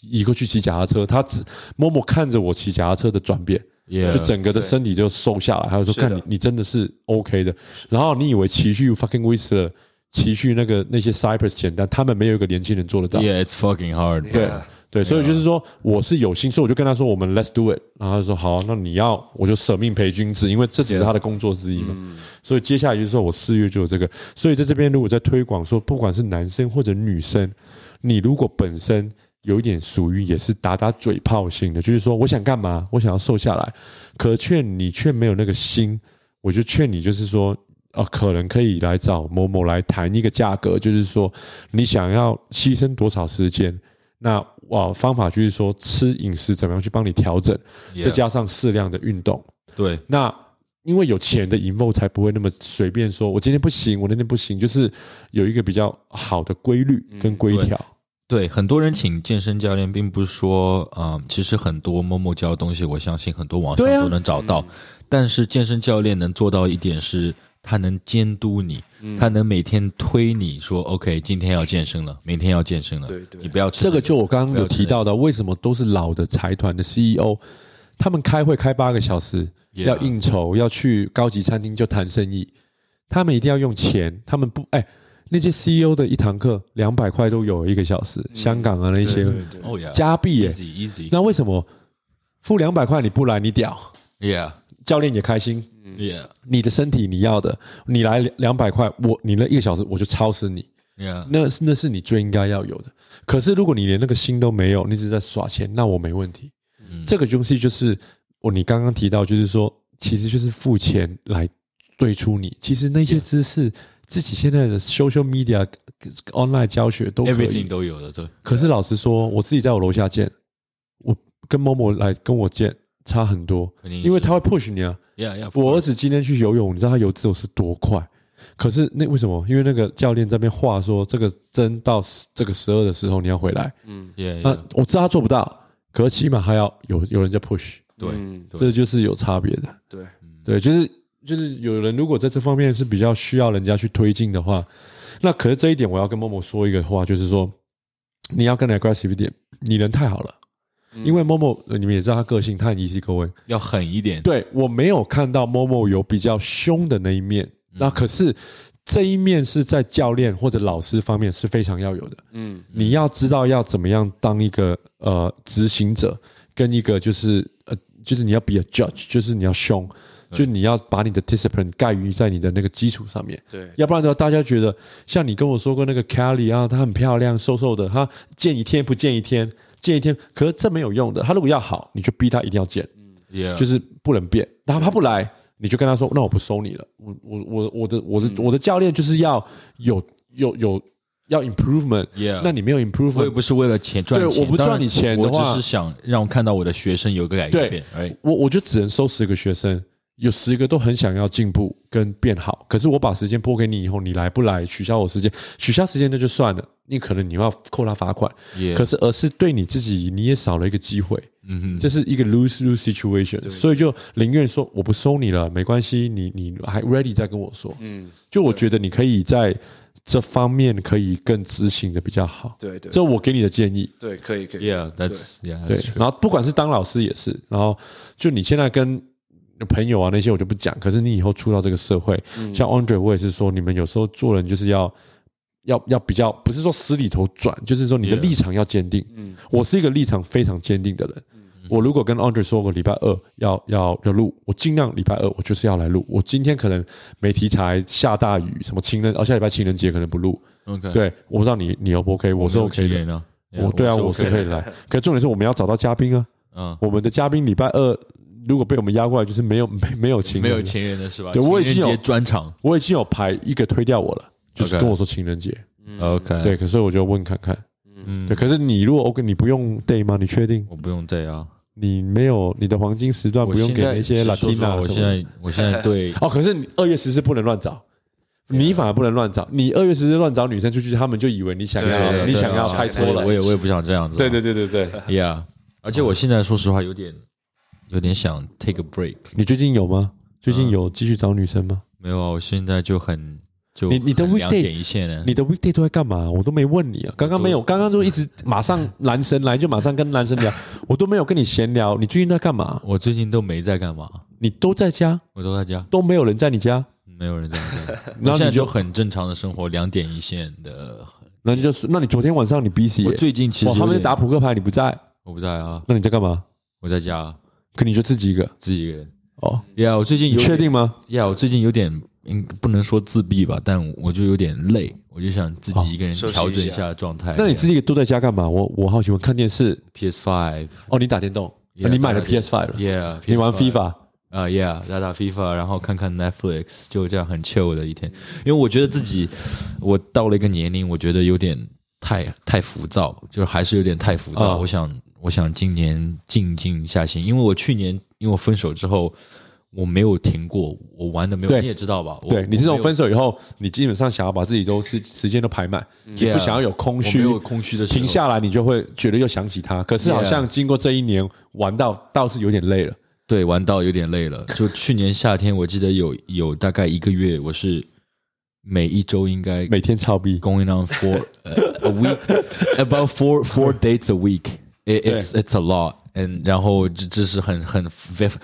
一个去骑脚踏车，他只默默看着我骑脚踏车的转变，Yeah，就整个的身体就瘦下来。还有说看你你真的是 OK 的。然后你以为骑去 fucking Whistler 骑去那个那些 Cypress 简单，他们没有一个年轻人做得到。Yeah, it's fucking hard. 对，对，所以就是说我是有心，所以我就跟他说我们 Let's do it，然后他说好，那你要我就舍命陪君子，因为这只是他的工作之一嘛。所以接下来就是说我四月就有这个，所以在这边如果在推广说，不管是男生或者女生，你如果本身有一点属于也是打打嘴炮型的，就是说我想干嘛，我想要瘦下来，可劝你却没有那个心，我就劝你就是说。哦，可能可以来找某某来谈一个价格，就是说你想要牺牲多少时间，那哇方法就是说吃饮食怎么样去帮你调整，再加上适量的运动。对，那因为有钱的 involve 才不会那么随便说，我今天不行，我那天不行，就是有一个比较好的规律跟规条。对，很多人请健身教练，并不是说，嗯，其实很多 Momo 教的东西，我相信很多网上都能找到，但是健身教练能做到一点是。他能监督你，他能每天推你说：“OK，今天要健身了，明天要健身了。”对对，你不要吃、这个。这个就我刚刚有提到的，为什么都是老的财团的 CEO，他们开会开八个小时，要应酬，要去高级餐厅就谈生意，他们一定要用钱，他们不哎，那些 CEO 的一堂课两百块都有一个小时，香港啊那些加币耶，easy easy。那为什么付两百块你不来？你屌？Yeah，教练也开心。Yeah，你的身体你要的，你来两百块，我你那一个小时我就超死你。Yeah，那那是你最应该要有的。可是如果你连那个心都没有，你只是在耍钱，那我没问题。嗯，这个东西就是我你刚刚提到，就是说其实就是付钱来对出你。其实那些知识，Yeah. 自己现在的 social media online 教学都可以，everything 都有的。对。可是老实说，我自己在我楼下见，我跟某某来跟我见。差很多，因为他会 push 你啊。Yeah, yeah, 我儿子今天去游泳，你知道他游自由是多快？可是那为什么？因为那个教练在那边话说，这个针到这个十二的时候你要回来。嗯 yeah. 那我知道他做不到，可是起码还要有有人在 push。对，这就是有差别的。对，对，就是就是有人如果在这方面是比较需要人家去推进的话，那可是这一点我要跟默默说一个话，就是说你要更 aggressive 一点，你人太好了。因为 Momo，你们也知道他个性，他很 easy going，要狠一点。对，我没有看到 Momo 有比较凶的那一面，那可是这一面是在教练或者老师方面是非常要有的。嗯，你要知道要怎么样当一个呃执行者，跟一个就是呃就是你要 be a judge，就是你要凶，就你要把你的 discipline 盖于在你的那个基础上面。对，要不然的话，大家觉得像你跟我说过那个 Kelly 啊，她很漂亮，瘦瘦的，她见一天不见一天。见一天，可是这没有用的。他如果要好，你就逼他一定要见，嗯，就是不能变。然后他不来，你就跟他说：“那我不收你了。我我我我的我的我的教练就是要有有有要 improvement。那你没有 improvement，我也不是为了钱赚钱，对，我不赚你钱的话，我只是想让我看到我的学生有个改变。对，我我就只能收十个学生。”有十个都很想要进步跟变好，可是我把时间拨给你以后，你来不来？取消我时间，取消时间那就算了。你可能你要扣他罚款，Yeah. 可是而是对你自己你也少了一个机会。嗯哼，这是一个 lose lose situation，所以就宁愿说我不收你了，没关系，你你还 ready 再跟我说。嗯，就我觉得你可以在这方面可以更执行的比较好。对对，这我给你的建议。对，可以可以。Yeah，that's yeah，对。然后不管是当老师也是，然后就你现在跟。朋友啊，那些我就不讲。可是你以后出到这个社会，嗯、像 Andre，我也是说，你们有时候做人就是要要要比较，不是说死里头转，就是说你的立场要坚定。嗯，我是一个立场非常坚定的人。嗯、我如果跟 Andre 说过礼拜二要要要录，我尽量礼拜二我就是要来录。我今天可能没题材，下大雨，什么情人，哦，下礼拜情人节可能不录。OK，对，我不知道你你 O 不 OK，我是 OK 的。我对啊，我是可以来。可是重点是我们要找到嘉宾啊。嗯，我们的嘉宾礼拜二。如果被我们压过来，就是没有没没有情人，没有情人的是吧？对，我已经有专场，我已经有排一个推掉我了，就是跟我说情人节。OK，对，可是我就问看看，嗯，对，可是你如果 OK，你不用 day 吗？你确定？我不用 day 啊，你没有你的黄金时段，不用给那些 Latina。我现在我现在对 哦，可是你二月十四不能乱找，你反而不能乱找，你二月十四乱找女生出去，他们就以为你想要你想要拍拖了。我也我也不想这样子。对对对对对，Yeah，而且我现在说实话有点。有点想 take a break。你最近有吗？最近有继续找女生吗？没有啊，我现在就很就你你的 weekday 点一线呢？你的 weekday 都在干嘛？我都没问你啊。刚刚没有，刚刚就一直 马上男生来就马上跟男生聊，我都没有跟你闲聊。你最近在干嘛？我最近都没在干嘛。你都在家？我都在家，都没有人在你家？没有人在你家。然后你就很正常的生活，两点一线的。那你就是，那你昨天晚上你 busy？我最近其实他们在打扑克牌，你不在，我不在啊。那你在干嘛？我在家，可你就自己一个，自己一个人。哦，Yeah，我最近有确定吗？Yeah，我最近有点，嗯，不能说自闭吧，但我就有点累，我就想自己一个人调整一下状态。那你自己都在家干嘛？我我好喜欢看电视，PS Five。哦，你打电动？你买了 PS Five 了？Yeah，你玩 FIFA？啊，Yeah，打打 FIFA，然后看看 Netflix，就这样很 chill 的一天。因为我觉得自己，我到了一个年龄，我觉得有点太太浮躁，就是还是有点太浮躁。我想，我想今年静静下心，因为我去年因为我分手之后，我没有停过，我玩的没有，你也知道吧？对，你这种分手以后，你基本上想要把自己都时时间都排满，也不想要有空虚，没有空虚的时候，停下来，你就会觉得又想起他。可是好像经过这一年玩到，倒是有点累了。对，玩到有点累了。就去年夏天，我记得有有大概一个月，我是每一周应该每天操逼，going on for a week about four four dates a week. It's it's a lot. And 然后这这是很很，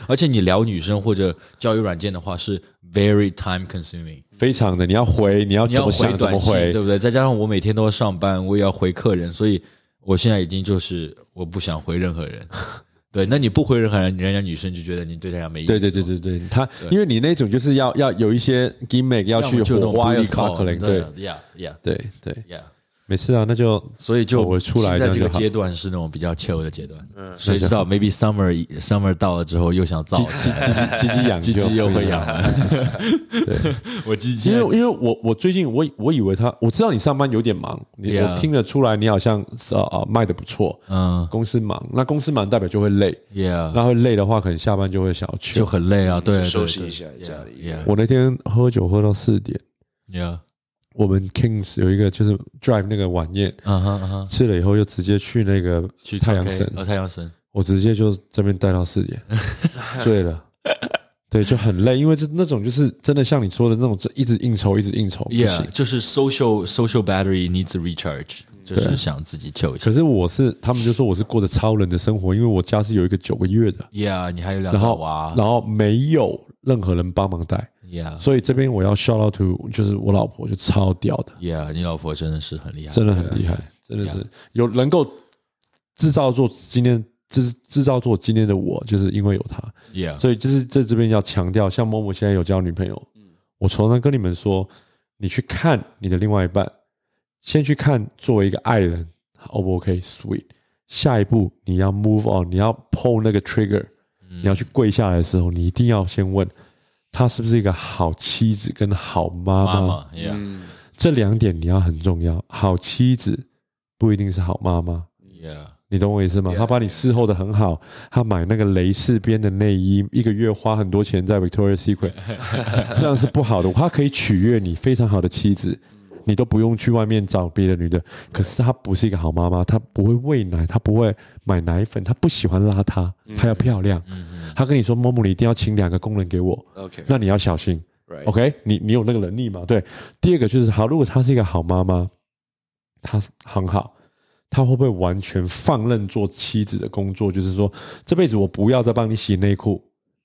而且你聊女生或者交友软件的话是 very time consuming，非常的，你要回，你要怎么想怎么回，对不对？再加上我每天都要上班，我也要回客人，所以我现在已经就是我不想回任何人。对，那你不回任何人，人家女生就觉得你对人家没意思。对对对对对，他因为你那种就是要要有一些 gimmick 要去火花要 sparkling，对，yeah yeah，对对，yeah。没事啊，那就所以就我出来在这个阶段是那种比较 chill 的阶段，嗯，所以知道 maybe summer summer 到了之后又想造，鸡鸡鸡鸡养，鸡鸡又会养了。对，我鸡鸡，因为因为我我最近我我以为他，我知道你上班有点忙，你我听得出来你好像啊啊卖的不错，嗯，公司忙，那公司忙代表就会累，yeah，那会累的话，可能下班就会想要去，就很累啊，对，休息一下家里。我那天喝酒喝到四点，yeah。我们 Kings 有一个就是 Drive 那个晚宴，啊哈啊哈，吃了以后就直接去那个去太阳神，太阳神，我直接就这边待到四点，醉了，对，就很累，因为这那种就是真的像你说的那种，就一直应酬，一直应酬，不行，就是 social social battery needs a recharge，就是想自己救一下。可是我是，他们就说我是过着超人的生活，因为我家是有一个九个月的，Yeah，你还有两个娃，然后没有任何人帮忙带。Yeah，所以这边我要 shout out to，就是我老婆就超屌的。Yeah，你老婆真的是很厉害，真的很厉害，真的是有能够制造做今天制制造做今天的我，就是因为有她。Yeah，所以就是在这边要强调，像某某现在有交女朋友，我常常跟你们说，你去看你的另外一半，先去看作为一个爱人，O 不 OK？Sweet，下一步你要 move on，你要 pull 那个 trigger，你要去跪下来的时候，你一定要先问。她是不是一个好妻子跟好妈妈？嗯，这两点你要很重要。好妻子不一定是好妈妈。Yeah，你懂我意思吗？她把你伺候得很好，她买那个蕾丝边的内衣，一个月花很多钱在 Victoria's Secret，这样是不好的。她可以取悦你，非常好的妻子。你都不用去外面找别的女的，可是她不是一个好妈妈，她不会喂奶，她不会买奶粉，她不喜欢邋遢，她要漂亮。她跟你说：“某某，你一定要请两个工人给我。” OK，那你要小心。OK，你你有那个能力吗？对。第二个就是好，如果她是一个好妈妈，她很好，她会不会完全放任做妻子的工作？就是说，这辈子我不要再帮你洗内裤，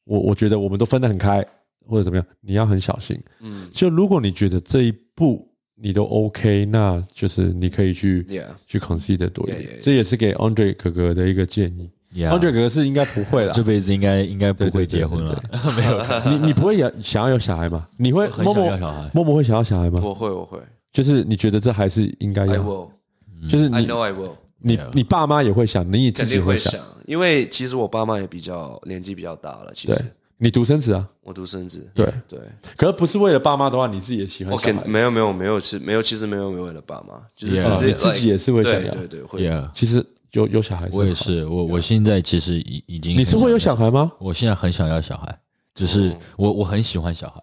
我我觉得我们都分得很开，或者怎么样？你要很小心。嗯，就如果你觉得这一步。你都 OK，那就是你可以去.去 consider 多一点.这也是给 Andre 哥哥的一个建议。Yeah. Andre 哥哥是应该不会了，这辈子应该应该不会结婚了。没有，你你不会想想要有小孩吗？你会很想要小孩？默默会想要小孩吗？我会，我会。就是你觉得这还是应该要？I will. 就是你 I know I will. 你你爸妈也会想，你自己会想，因为其实我爸妈也比较年纪比较大了，其实。你独生子啊？我独生子。对对，可是不是为了爸妈的话，你自己也喜欢小孩？没有没有没有，其实没有，其实没有没有为了爸妈，就是自己自己也是会想要。对对会。其实有有小孩子，我也是。我我现在其实已已经。你是会有小孩吗？我现在很想要小孩，只是我我很喜欢小孩。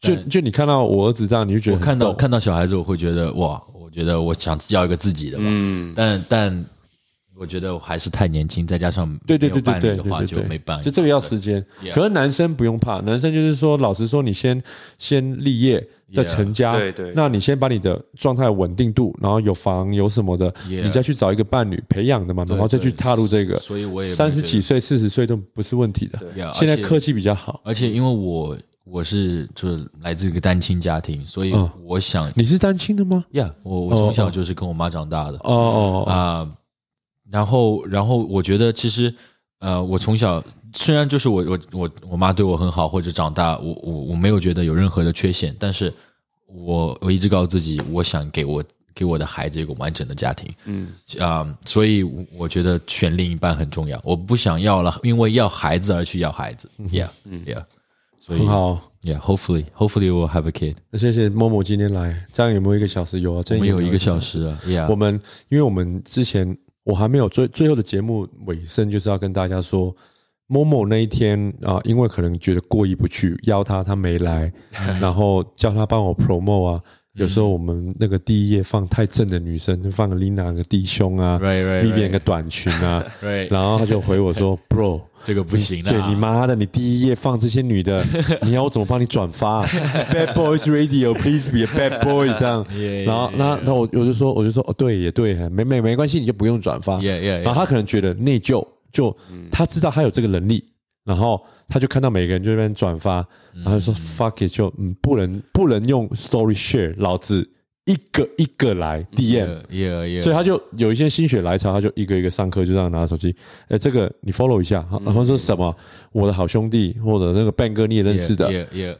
就就你看到我儿子这样，你就觉得我看到看到小孩子，我会觉得哇，我觉得我想要一个自己的吧。嗯。但但。我觉得我还是太年轻，再加上对对对对对的话就没办法，就这个要时间。可是男生不用怕，男生就是说，老实说，你先先立业再成家，对对。那你先把你的状态稳定度，然后有房有什么的，你再去找一个伴侣培养的嘛，然后再去踏入这个。所以我也三十几岁、四十岁都不是问题的。现在科技比较好，而且因为我我是就是来自一个单亲家庭，所以我想、嗯、你是单亲的吗？呀、我我从小就是跟我妈长大的。哦哦啊，然后然后我觉得其实呃，我从小虽然就是我我我我妈对我很好，或者长大我我我没有觉得有任何的缺陷，但是我我一直告诉自己，我想给我给我的孩子一个完整的家庭。嗯啊，所以我觉得选另一半很重要，我不想要了，因为要孩子而去要孩子。Yeah，嗯，Yeah。所以很好，Yeah，Hopefully，Hopefully we'll have a kid。那谢谢 Momo 今天来，这样有没有一个小时？有啊，这样我们有一个小时啊。Yeah，我们因为我们之前我还没有最最后的节目尾声，就是要跟大家说，Momo 那一天啊，因为可能觉得过意不去，邀他他没来，然后叫他帮我 promote 啊。有时候我们那个第一页放太正的女生，放个 Lina 个低胸啊，Vivian 个短裙啊，然后他就回我说，Bro。这个不行啊，对你妈的，你第一页放这些女的，你要我怎么帮你转发？Bad Boys Radio，Please be a bad boy，这样。然后，那那我我就说，我就说，哦，对，也对，没没没关系，你就不用转发。然后他可能觉得内疚，就他知道他有这个能力，然后他就看到每个人就在那边转发，然后就说 Fuck it，就嗯，不能不能用 Story Share，老子。一个一个来 DM，所以他就有一些心血来潮，他就一个一个上课，就这样拿着手机，哎，这个你 follow 一下，然后说什么，我的好兄弟或者那个 Ben 哥你也认识的，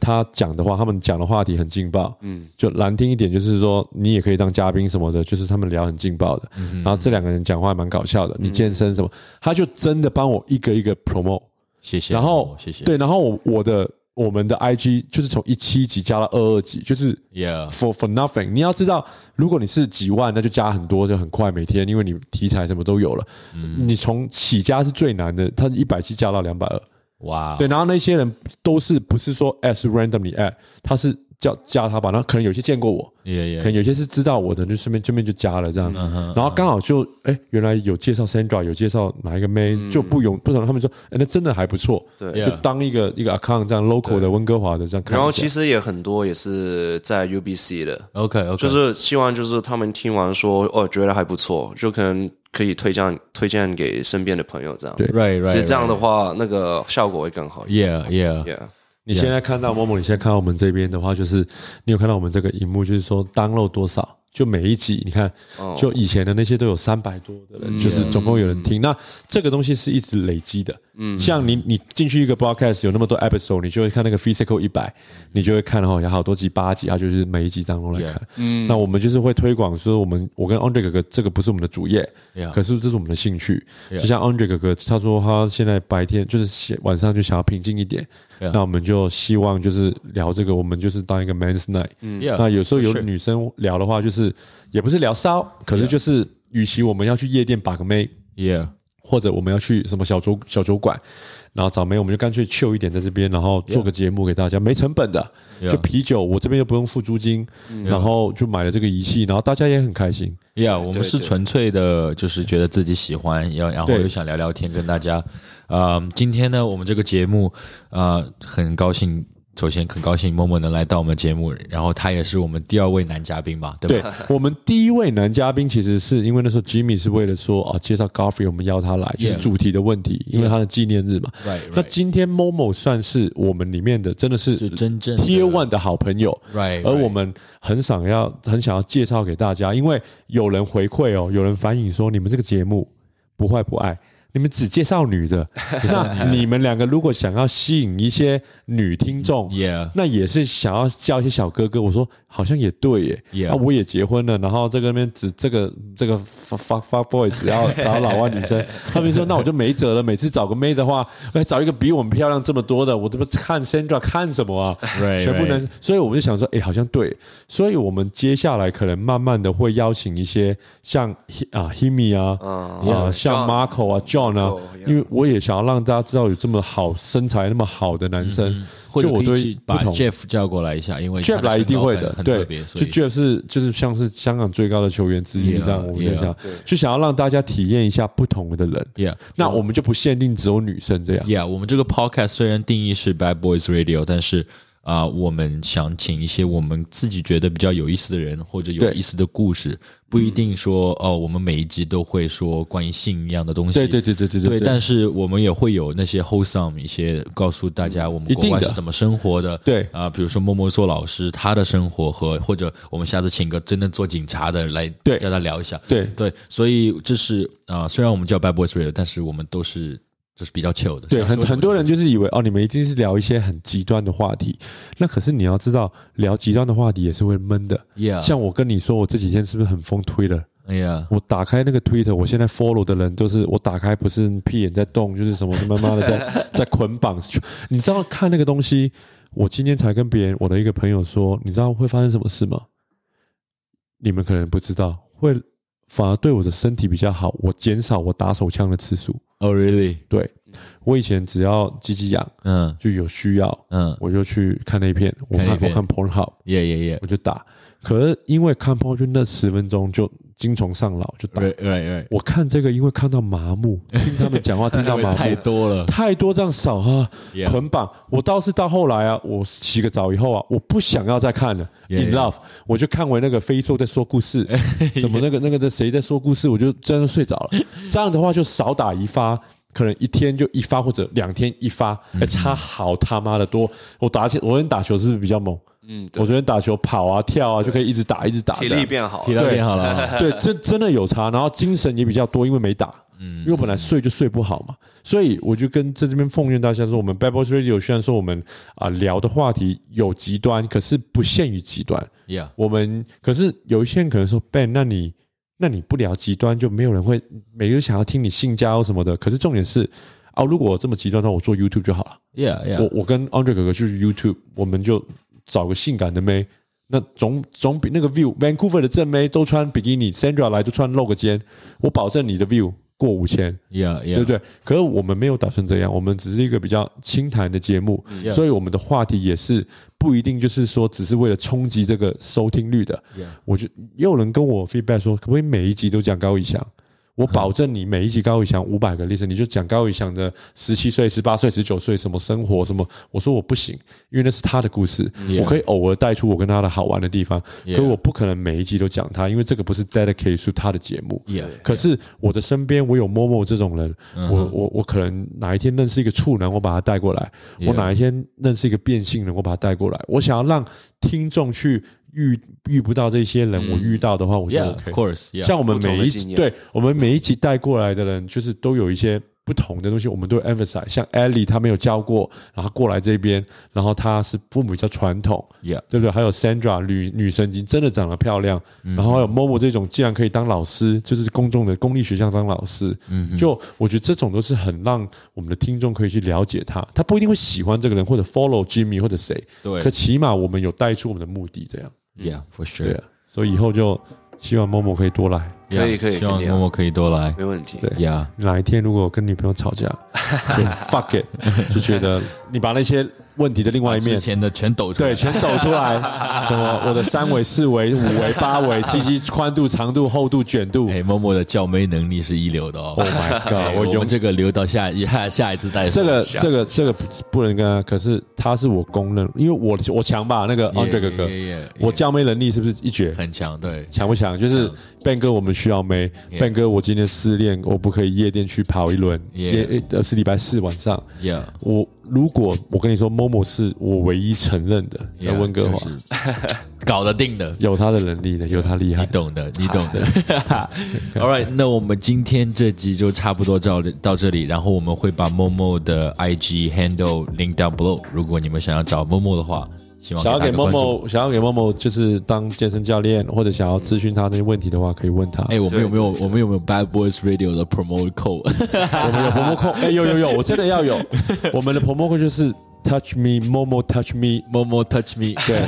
他讲的话，他们讲的话题很劲爆，嗯，就难听一点就是说你也可以当嘉宾什么的，就是他们聊很劲爆的，然后这两个人讲话蛮搞笑的，你健身什么，他就真的帮我一个一个 promote，谢谢，然后谢谢，对，然后我我的。我们的 IG 就是从一七级加到二二级，就是 Yeah for for nothing。你要知道，如果你是几万，那就加很多，就很快，每天因为你题材什么都有了。嗯，你从起家是最难的，他一百七加到两百二，哇，对，然后那些人都是不是说 as randomly add，他是。叫加他吧，然后可能有些见过我，yeah, yeah. 可能有些是知道我的，就顺便顺便就加了这样。然后刚好就哎，原来有介绍 Sandra，有介绍哪一个妹，就不用不懂。他们说，哎，那真的还不错，对，就当一个一个 account 这样 local 的温哥华的这样。然后其实也很多也是在 UBC 的，OK OK，就是希望就是他们听完说哦觉得还不错，就可能可以推荐推荐给身边的朋友这样。对，right right。所以这样的话，那个效果会更好。Yeah yeah yeah。你现在看到 Momo，你现在看到我们这边的话，就是你有看到我们这个荧幕，就是说 download 多少，就每一集，你看，就以前的那些都有三百多的人，就是总共有人听。那这个东西是一直累积的。嗯，像你你进去一个 broadcast 有那么多 episode，你就会看那个 physical 一百，你就会看哈，有好多集八集，它就是每一集当中来看。嗯，那我们就是会推广说，我们我跟 Andre 哥哥这个不是我们的主业，可是这是我们的兴趣。就像 Andre 哥哥他说他现在白天就是晚上就想要平静一点，那我们就希望就是聊这个，我们就是当一个 men's night。嗯，那有时候有女生聊的话，就是也不是聊骚，可是就是与其我们要去夜店把个妹，yeah。或者我们要去什么小酒小酒馆，然后找妹，我们就干脆 chill 一点在这边，然后做个节目给大家，没成本的，就啤酒，我这边又不用付租金，然后就买了这个仪器，然后大家也很开心。Yeah，我们是纯粹的，就是觉得自己喜欢，要然后又想聊聊天，跟大家。啊，今天呢，我们这个节目呃，很高兴。首先，很高兴 Momo 能来到我们节目，然后他也是我们第二位男嘉宾吧？对吧？对，我们第一位男嘉宾其实是因为那时候 Jimmy 是为了说啊，介绍 Godfrey，我们邀他来，就是主题的问题，因为他的纪念日嘛。Right, right. 那今天 Momo 算是我们里面的真的是真正 Tier One 的好朋友，right, right. 而我们很想要很想要介绍给大家，因为有人回馈哦，有人反映说你们这个节目不坏不爱。你们只介绍女的，那你们两个如果想要吸引一些女听众，Yeah. 那也是想要叫一些小哥哥。我说好像也对耶，那 Yeah.、啊、我也结婚了，然后这个面只这个这个 fuck fuck boy 只要找老外女生，他们说那我就没辙了。每次找个妹的话，来找一个比我们漂亮这么多的，我这不看 Sandra 看什么啊？Right, 全部能，所以我们就想说，哎，好像对，所以我们接下来可能慢慢的会邀请一些像啊 Himi 啊，uh, 啊像 Marco 啊 John, 呢，因为我也想要让大家知道有这么好身材那么好的男生，或者我对把 Jeff 叫过来一下，因为 Jeff 来一定会的，对，就 Jeff 是就是像是香港最高的球员之一这样，我们想就想要让大家体验一下不同的人，Yeah，那我们就不限定只有女生这样，Yeah，我们这个 Podcast 虽然定义是 Bad Boys Radio，但是啊、呃，我们想请一些我们自己觉得比较有意思的人，或者有意思的故事，不一定说哦，我们每一集都会说关于性一样的东西。对对对对对对。对，但是我们也会有那些 wholesome 一些告诉大家我们国外是怎么生活的。对啊、呃，比如说默默做老师他的生活和或者我们下次请个真的做警察的来跟他聊一下。对对，所以这是啊、呃，虽然我们叫 Bad Boys Radio，但是我们都是。就是比较 chill 的，对，很很多人就是以为哦，你们一定是聊一些很极端的话题，那可是你要知道，聊极端的话题也是会闷的。Yeah，像我跟你说，我这几天是不是很疯 Twitter？哎呀，我打开那个 Twitter，我现在 follow 的人都是我打开不是屁眼在动，就是什么什么妈的在 在捆绑。你知道看那个东西，我今天才跟别人，我的一个朋友说，你知道会发生什么事吗？你们可能不知道，会反而对我的身体比较好，我减少我打手枪的次数。哦、oh,，really？对，我以前只要鸡鸡痒，嗯，就有需要，嗯，我就去看那片，我看，看我看 Pornhub，yeah yeah yeah，我就打。可是因为看 Porn 就那十分钟就精虫上脑，就打。对对对，我看这个因为看到麻木，听他们讲话听到麻木太多了，太多这样少啊捆绑。我倒是到后来啊，我洗个澡以后啊，我不想要再看了。Yeah, In love，yeah. 我就看回那个 Facebook 在说故事，什么那个那个在谁在说故事，我就真的睡着了。这样的话就少打一发，可能一天就一发或者两天一发，还差好他妈的多。我打起我昨天打球是不是比较猛？嗯，我昨天打球跑啊跳啊就可以一直打一直打，体力变好，体力变好了。对，这真的有差，然后精神也比较多，因为没打。嗯，因为我本来睡就睡不好嘛，所以我就跟在这边奉劝大家说，我们 Boys Radio 虽然说我们啊聊的话题有极端，可是不限于极端。Yeah，我们可是有一些人可能说 Ben，那你那你不聊极端，就没有人会每个人想要听你性交什么的。可是重点是啊，如果我这么极端，那我做 YouTube 就好了。Yeah Yeah，我我跟 Andre 哥哥就是 YouTube，我们就。找个性感的妹，那总总比那个 view Vancouver 的正妹都穿比基尼，Sandra 来都穿露个肩，我保证你的 view 过五千，yeah, yeah. 对不对？可是我们没有打算这样，我们只是一个比较轻谈的节目.所以我们的话题也是不一定就是说只是为了冲击这个收听率的。我就也有人跟我 feedback 说，可不可以每一集都讲高以翔？我保证你每一集高以翔五百个 listen，你就讲高以翔的十七岁、十八岁、十九岁什么生活什么。我说我不行，因为那是他的故事。我可以偶尔带出我跟他的好玩的地方.可是我不可能每一集都讲他，因为这个不是 dedicate to 他的节目。可是我的身边我有 Momo 这种人，uh. 我我我可能哪一天认识一个处男，我把他带过来.我哪一天认识一个变性人，我把他带过来。我想要让听众去。遇遇不到这些人，我遇到的话，我就 OK。Yeah, of course, yeah. 像我们每一集，对我们每一集带过来的人，就是都有一些。不同的东西，我们都 emphasize。像 Ellie，她没有教过，然后过来这边，然后她是父母比较传统，yeah. 对不对？还有 Sandra，女女神经真的长得漂亮，嗯、然后还有 Momo 这种，既然可以当老师，就是公众的公立学校当老师，嗯，就我觉得这种都是很让我们的听众可以去了解他，他不一定会喜欢这个人或者 follow Jimmy 或者谁，对，可起码我们有带出我们的目的，这样，Yeah，for sure，对啊，所以以后就。希望 Momo 可以多来，可以可以，希望 Momo 可以多来，没问题。对呀，yeah. 哪一天如果跟女朋友吵架，就 fuck it，就觉得你把那些。问题的另外一面，前的全抖出来，对，全抖出来。什么？我的三围、四围、五围、八围，鸡鸡宽度、长度、厚度、卷度。哎，默默的叫妹能力是一流的哦。Oh my god！我用这个留到下一下 下一次再说。这个这个这个不能跟他，可是他是我公认，因为我我强吧？那个 Andre 哥哥，我叫妹能力是不是一绝？很强，对，强不强？就是 Ben 哥，我们需要妹。Ben 哥，我今天失恋，我不可以夜店去跑一轮。夜呃是礼拜四晚上。Yeah，我。如果我跟你说，Momo 是我唯一承认的，在温哥华搞得定的，有他的能力的，有他厉害，你懂的，你懂的。All right，那我们今天这集就差不多到到这里，然后我们会把 Momo 的 IG handle link down below。如果你们想要找 Momo 的话。想要给 Momo，想要给 Momo 就是当健身教练，或者想要咨询他那些问题的话，可以问他。哎、欸，我们有没有我们有没有 Bad Boys Radio 的 promo code？我们有 promo code。哎，有有有，我真的要有。我们的 promo code 就是。Touch me, Momo. Touch me, Momo. Touch me. 对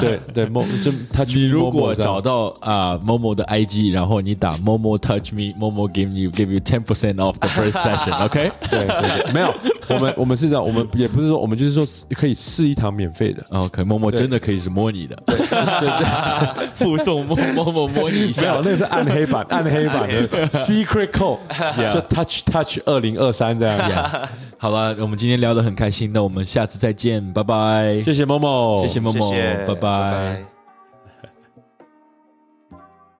对对，Momo 就 Touch me。你如果找到啊 Momo 的 IG，然后你打 Momo Touch me, Momo give you give you ten percent off the first session. OK？对对对，没有，我们我们是这样，我们也不是说，我们就是说可以试一堂免费的。OK，Momo 真的可以是摸你的，对对对，附送 Momo 摸你一下。没有，那个是暗黑版，暗黑版的 Secret Code，就 Touch Touch 二零二三这样子。好了，我们今天聊得很开心，那我们下次再见，拜拜。谢谢某某，谢谢某某，拜拜。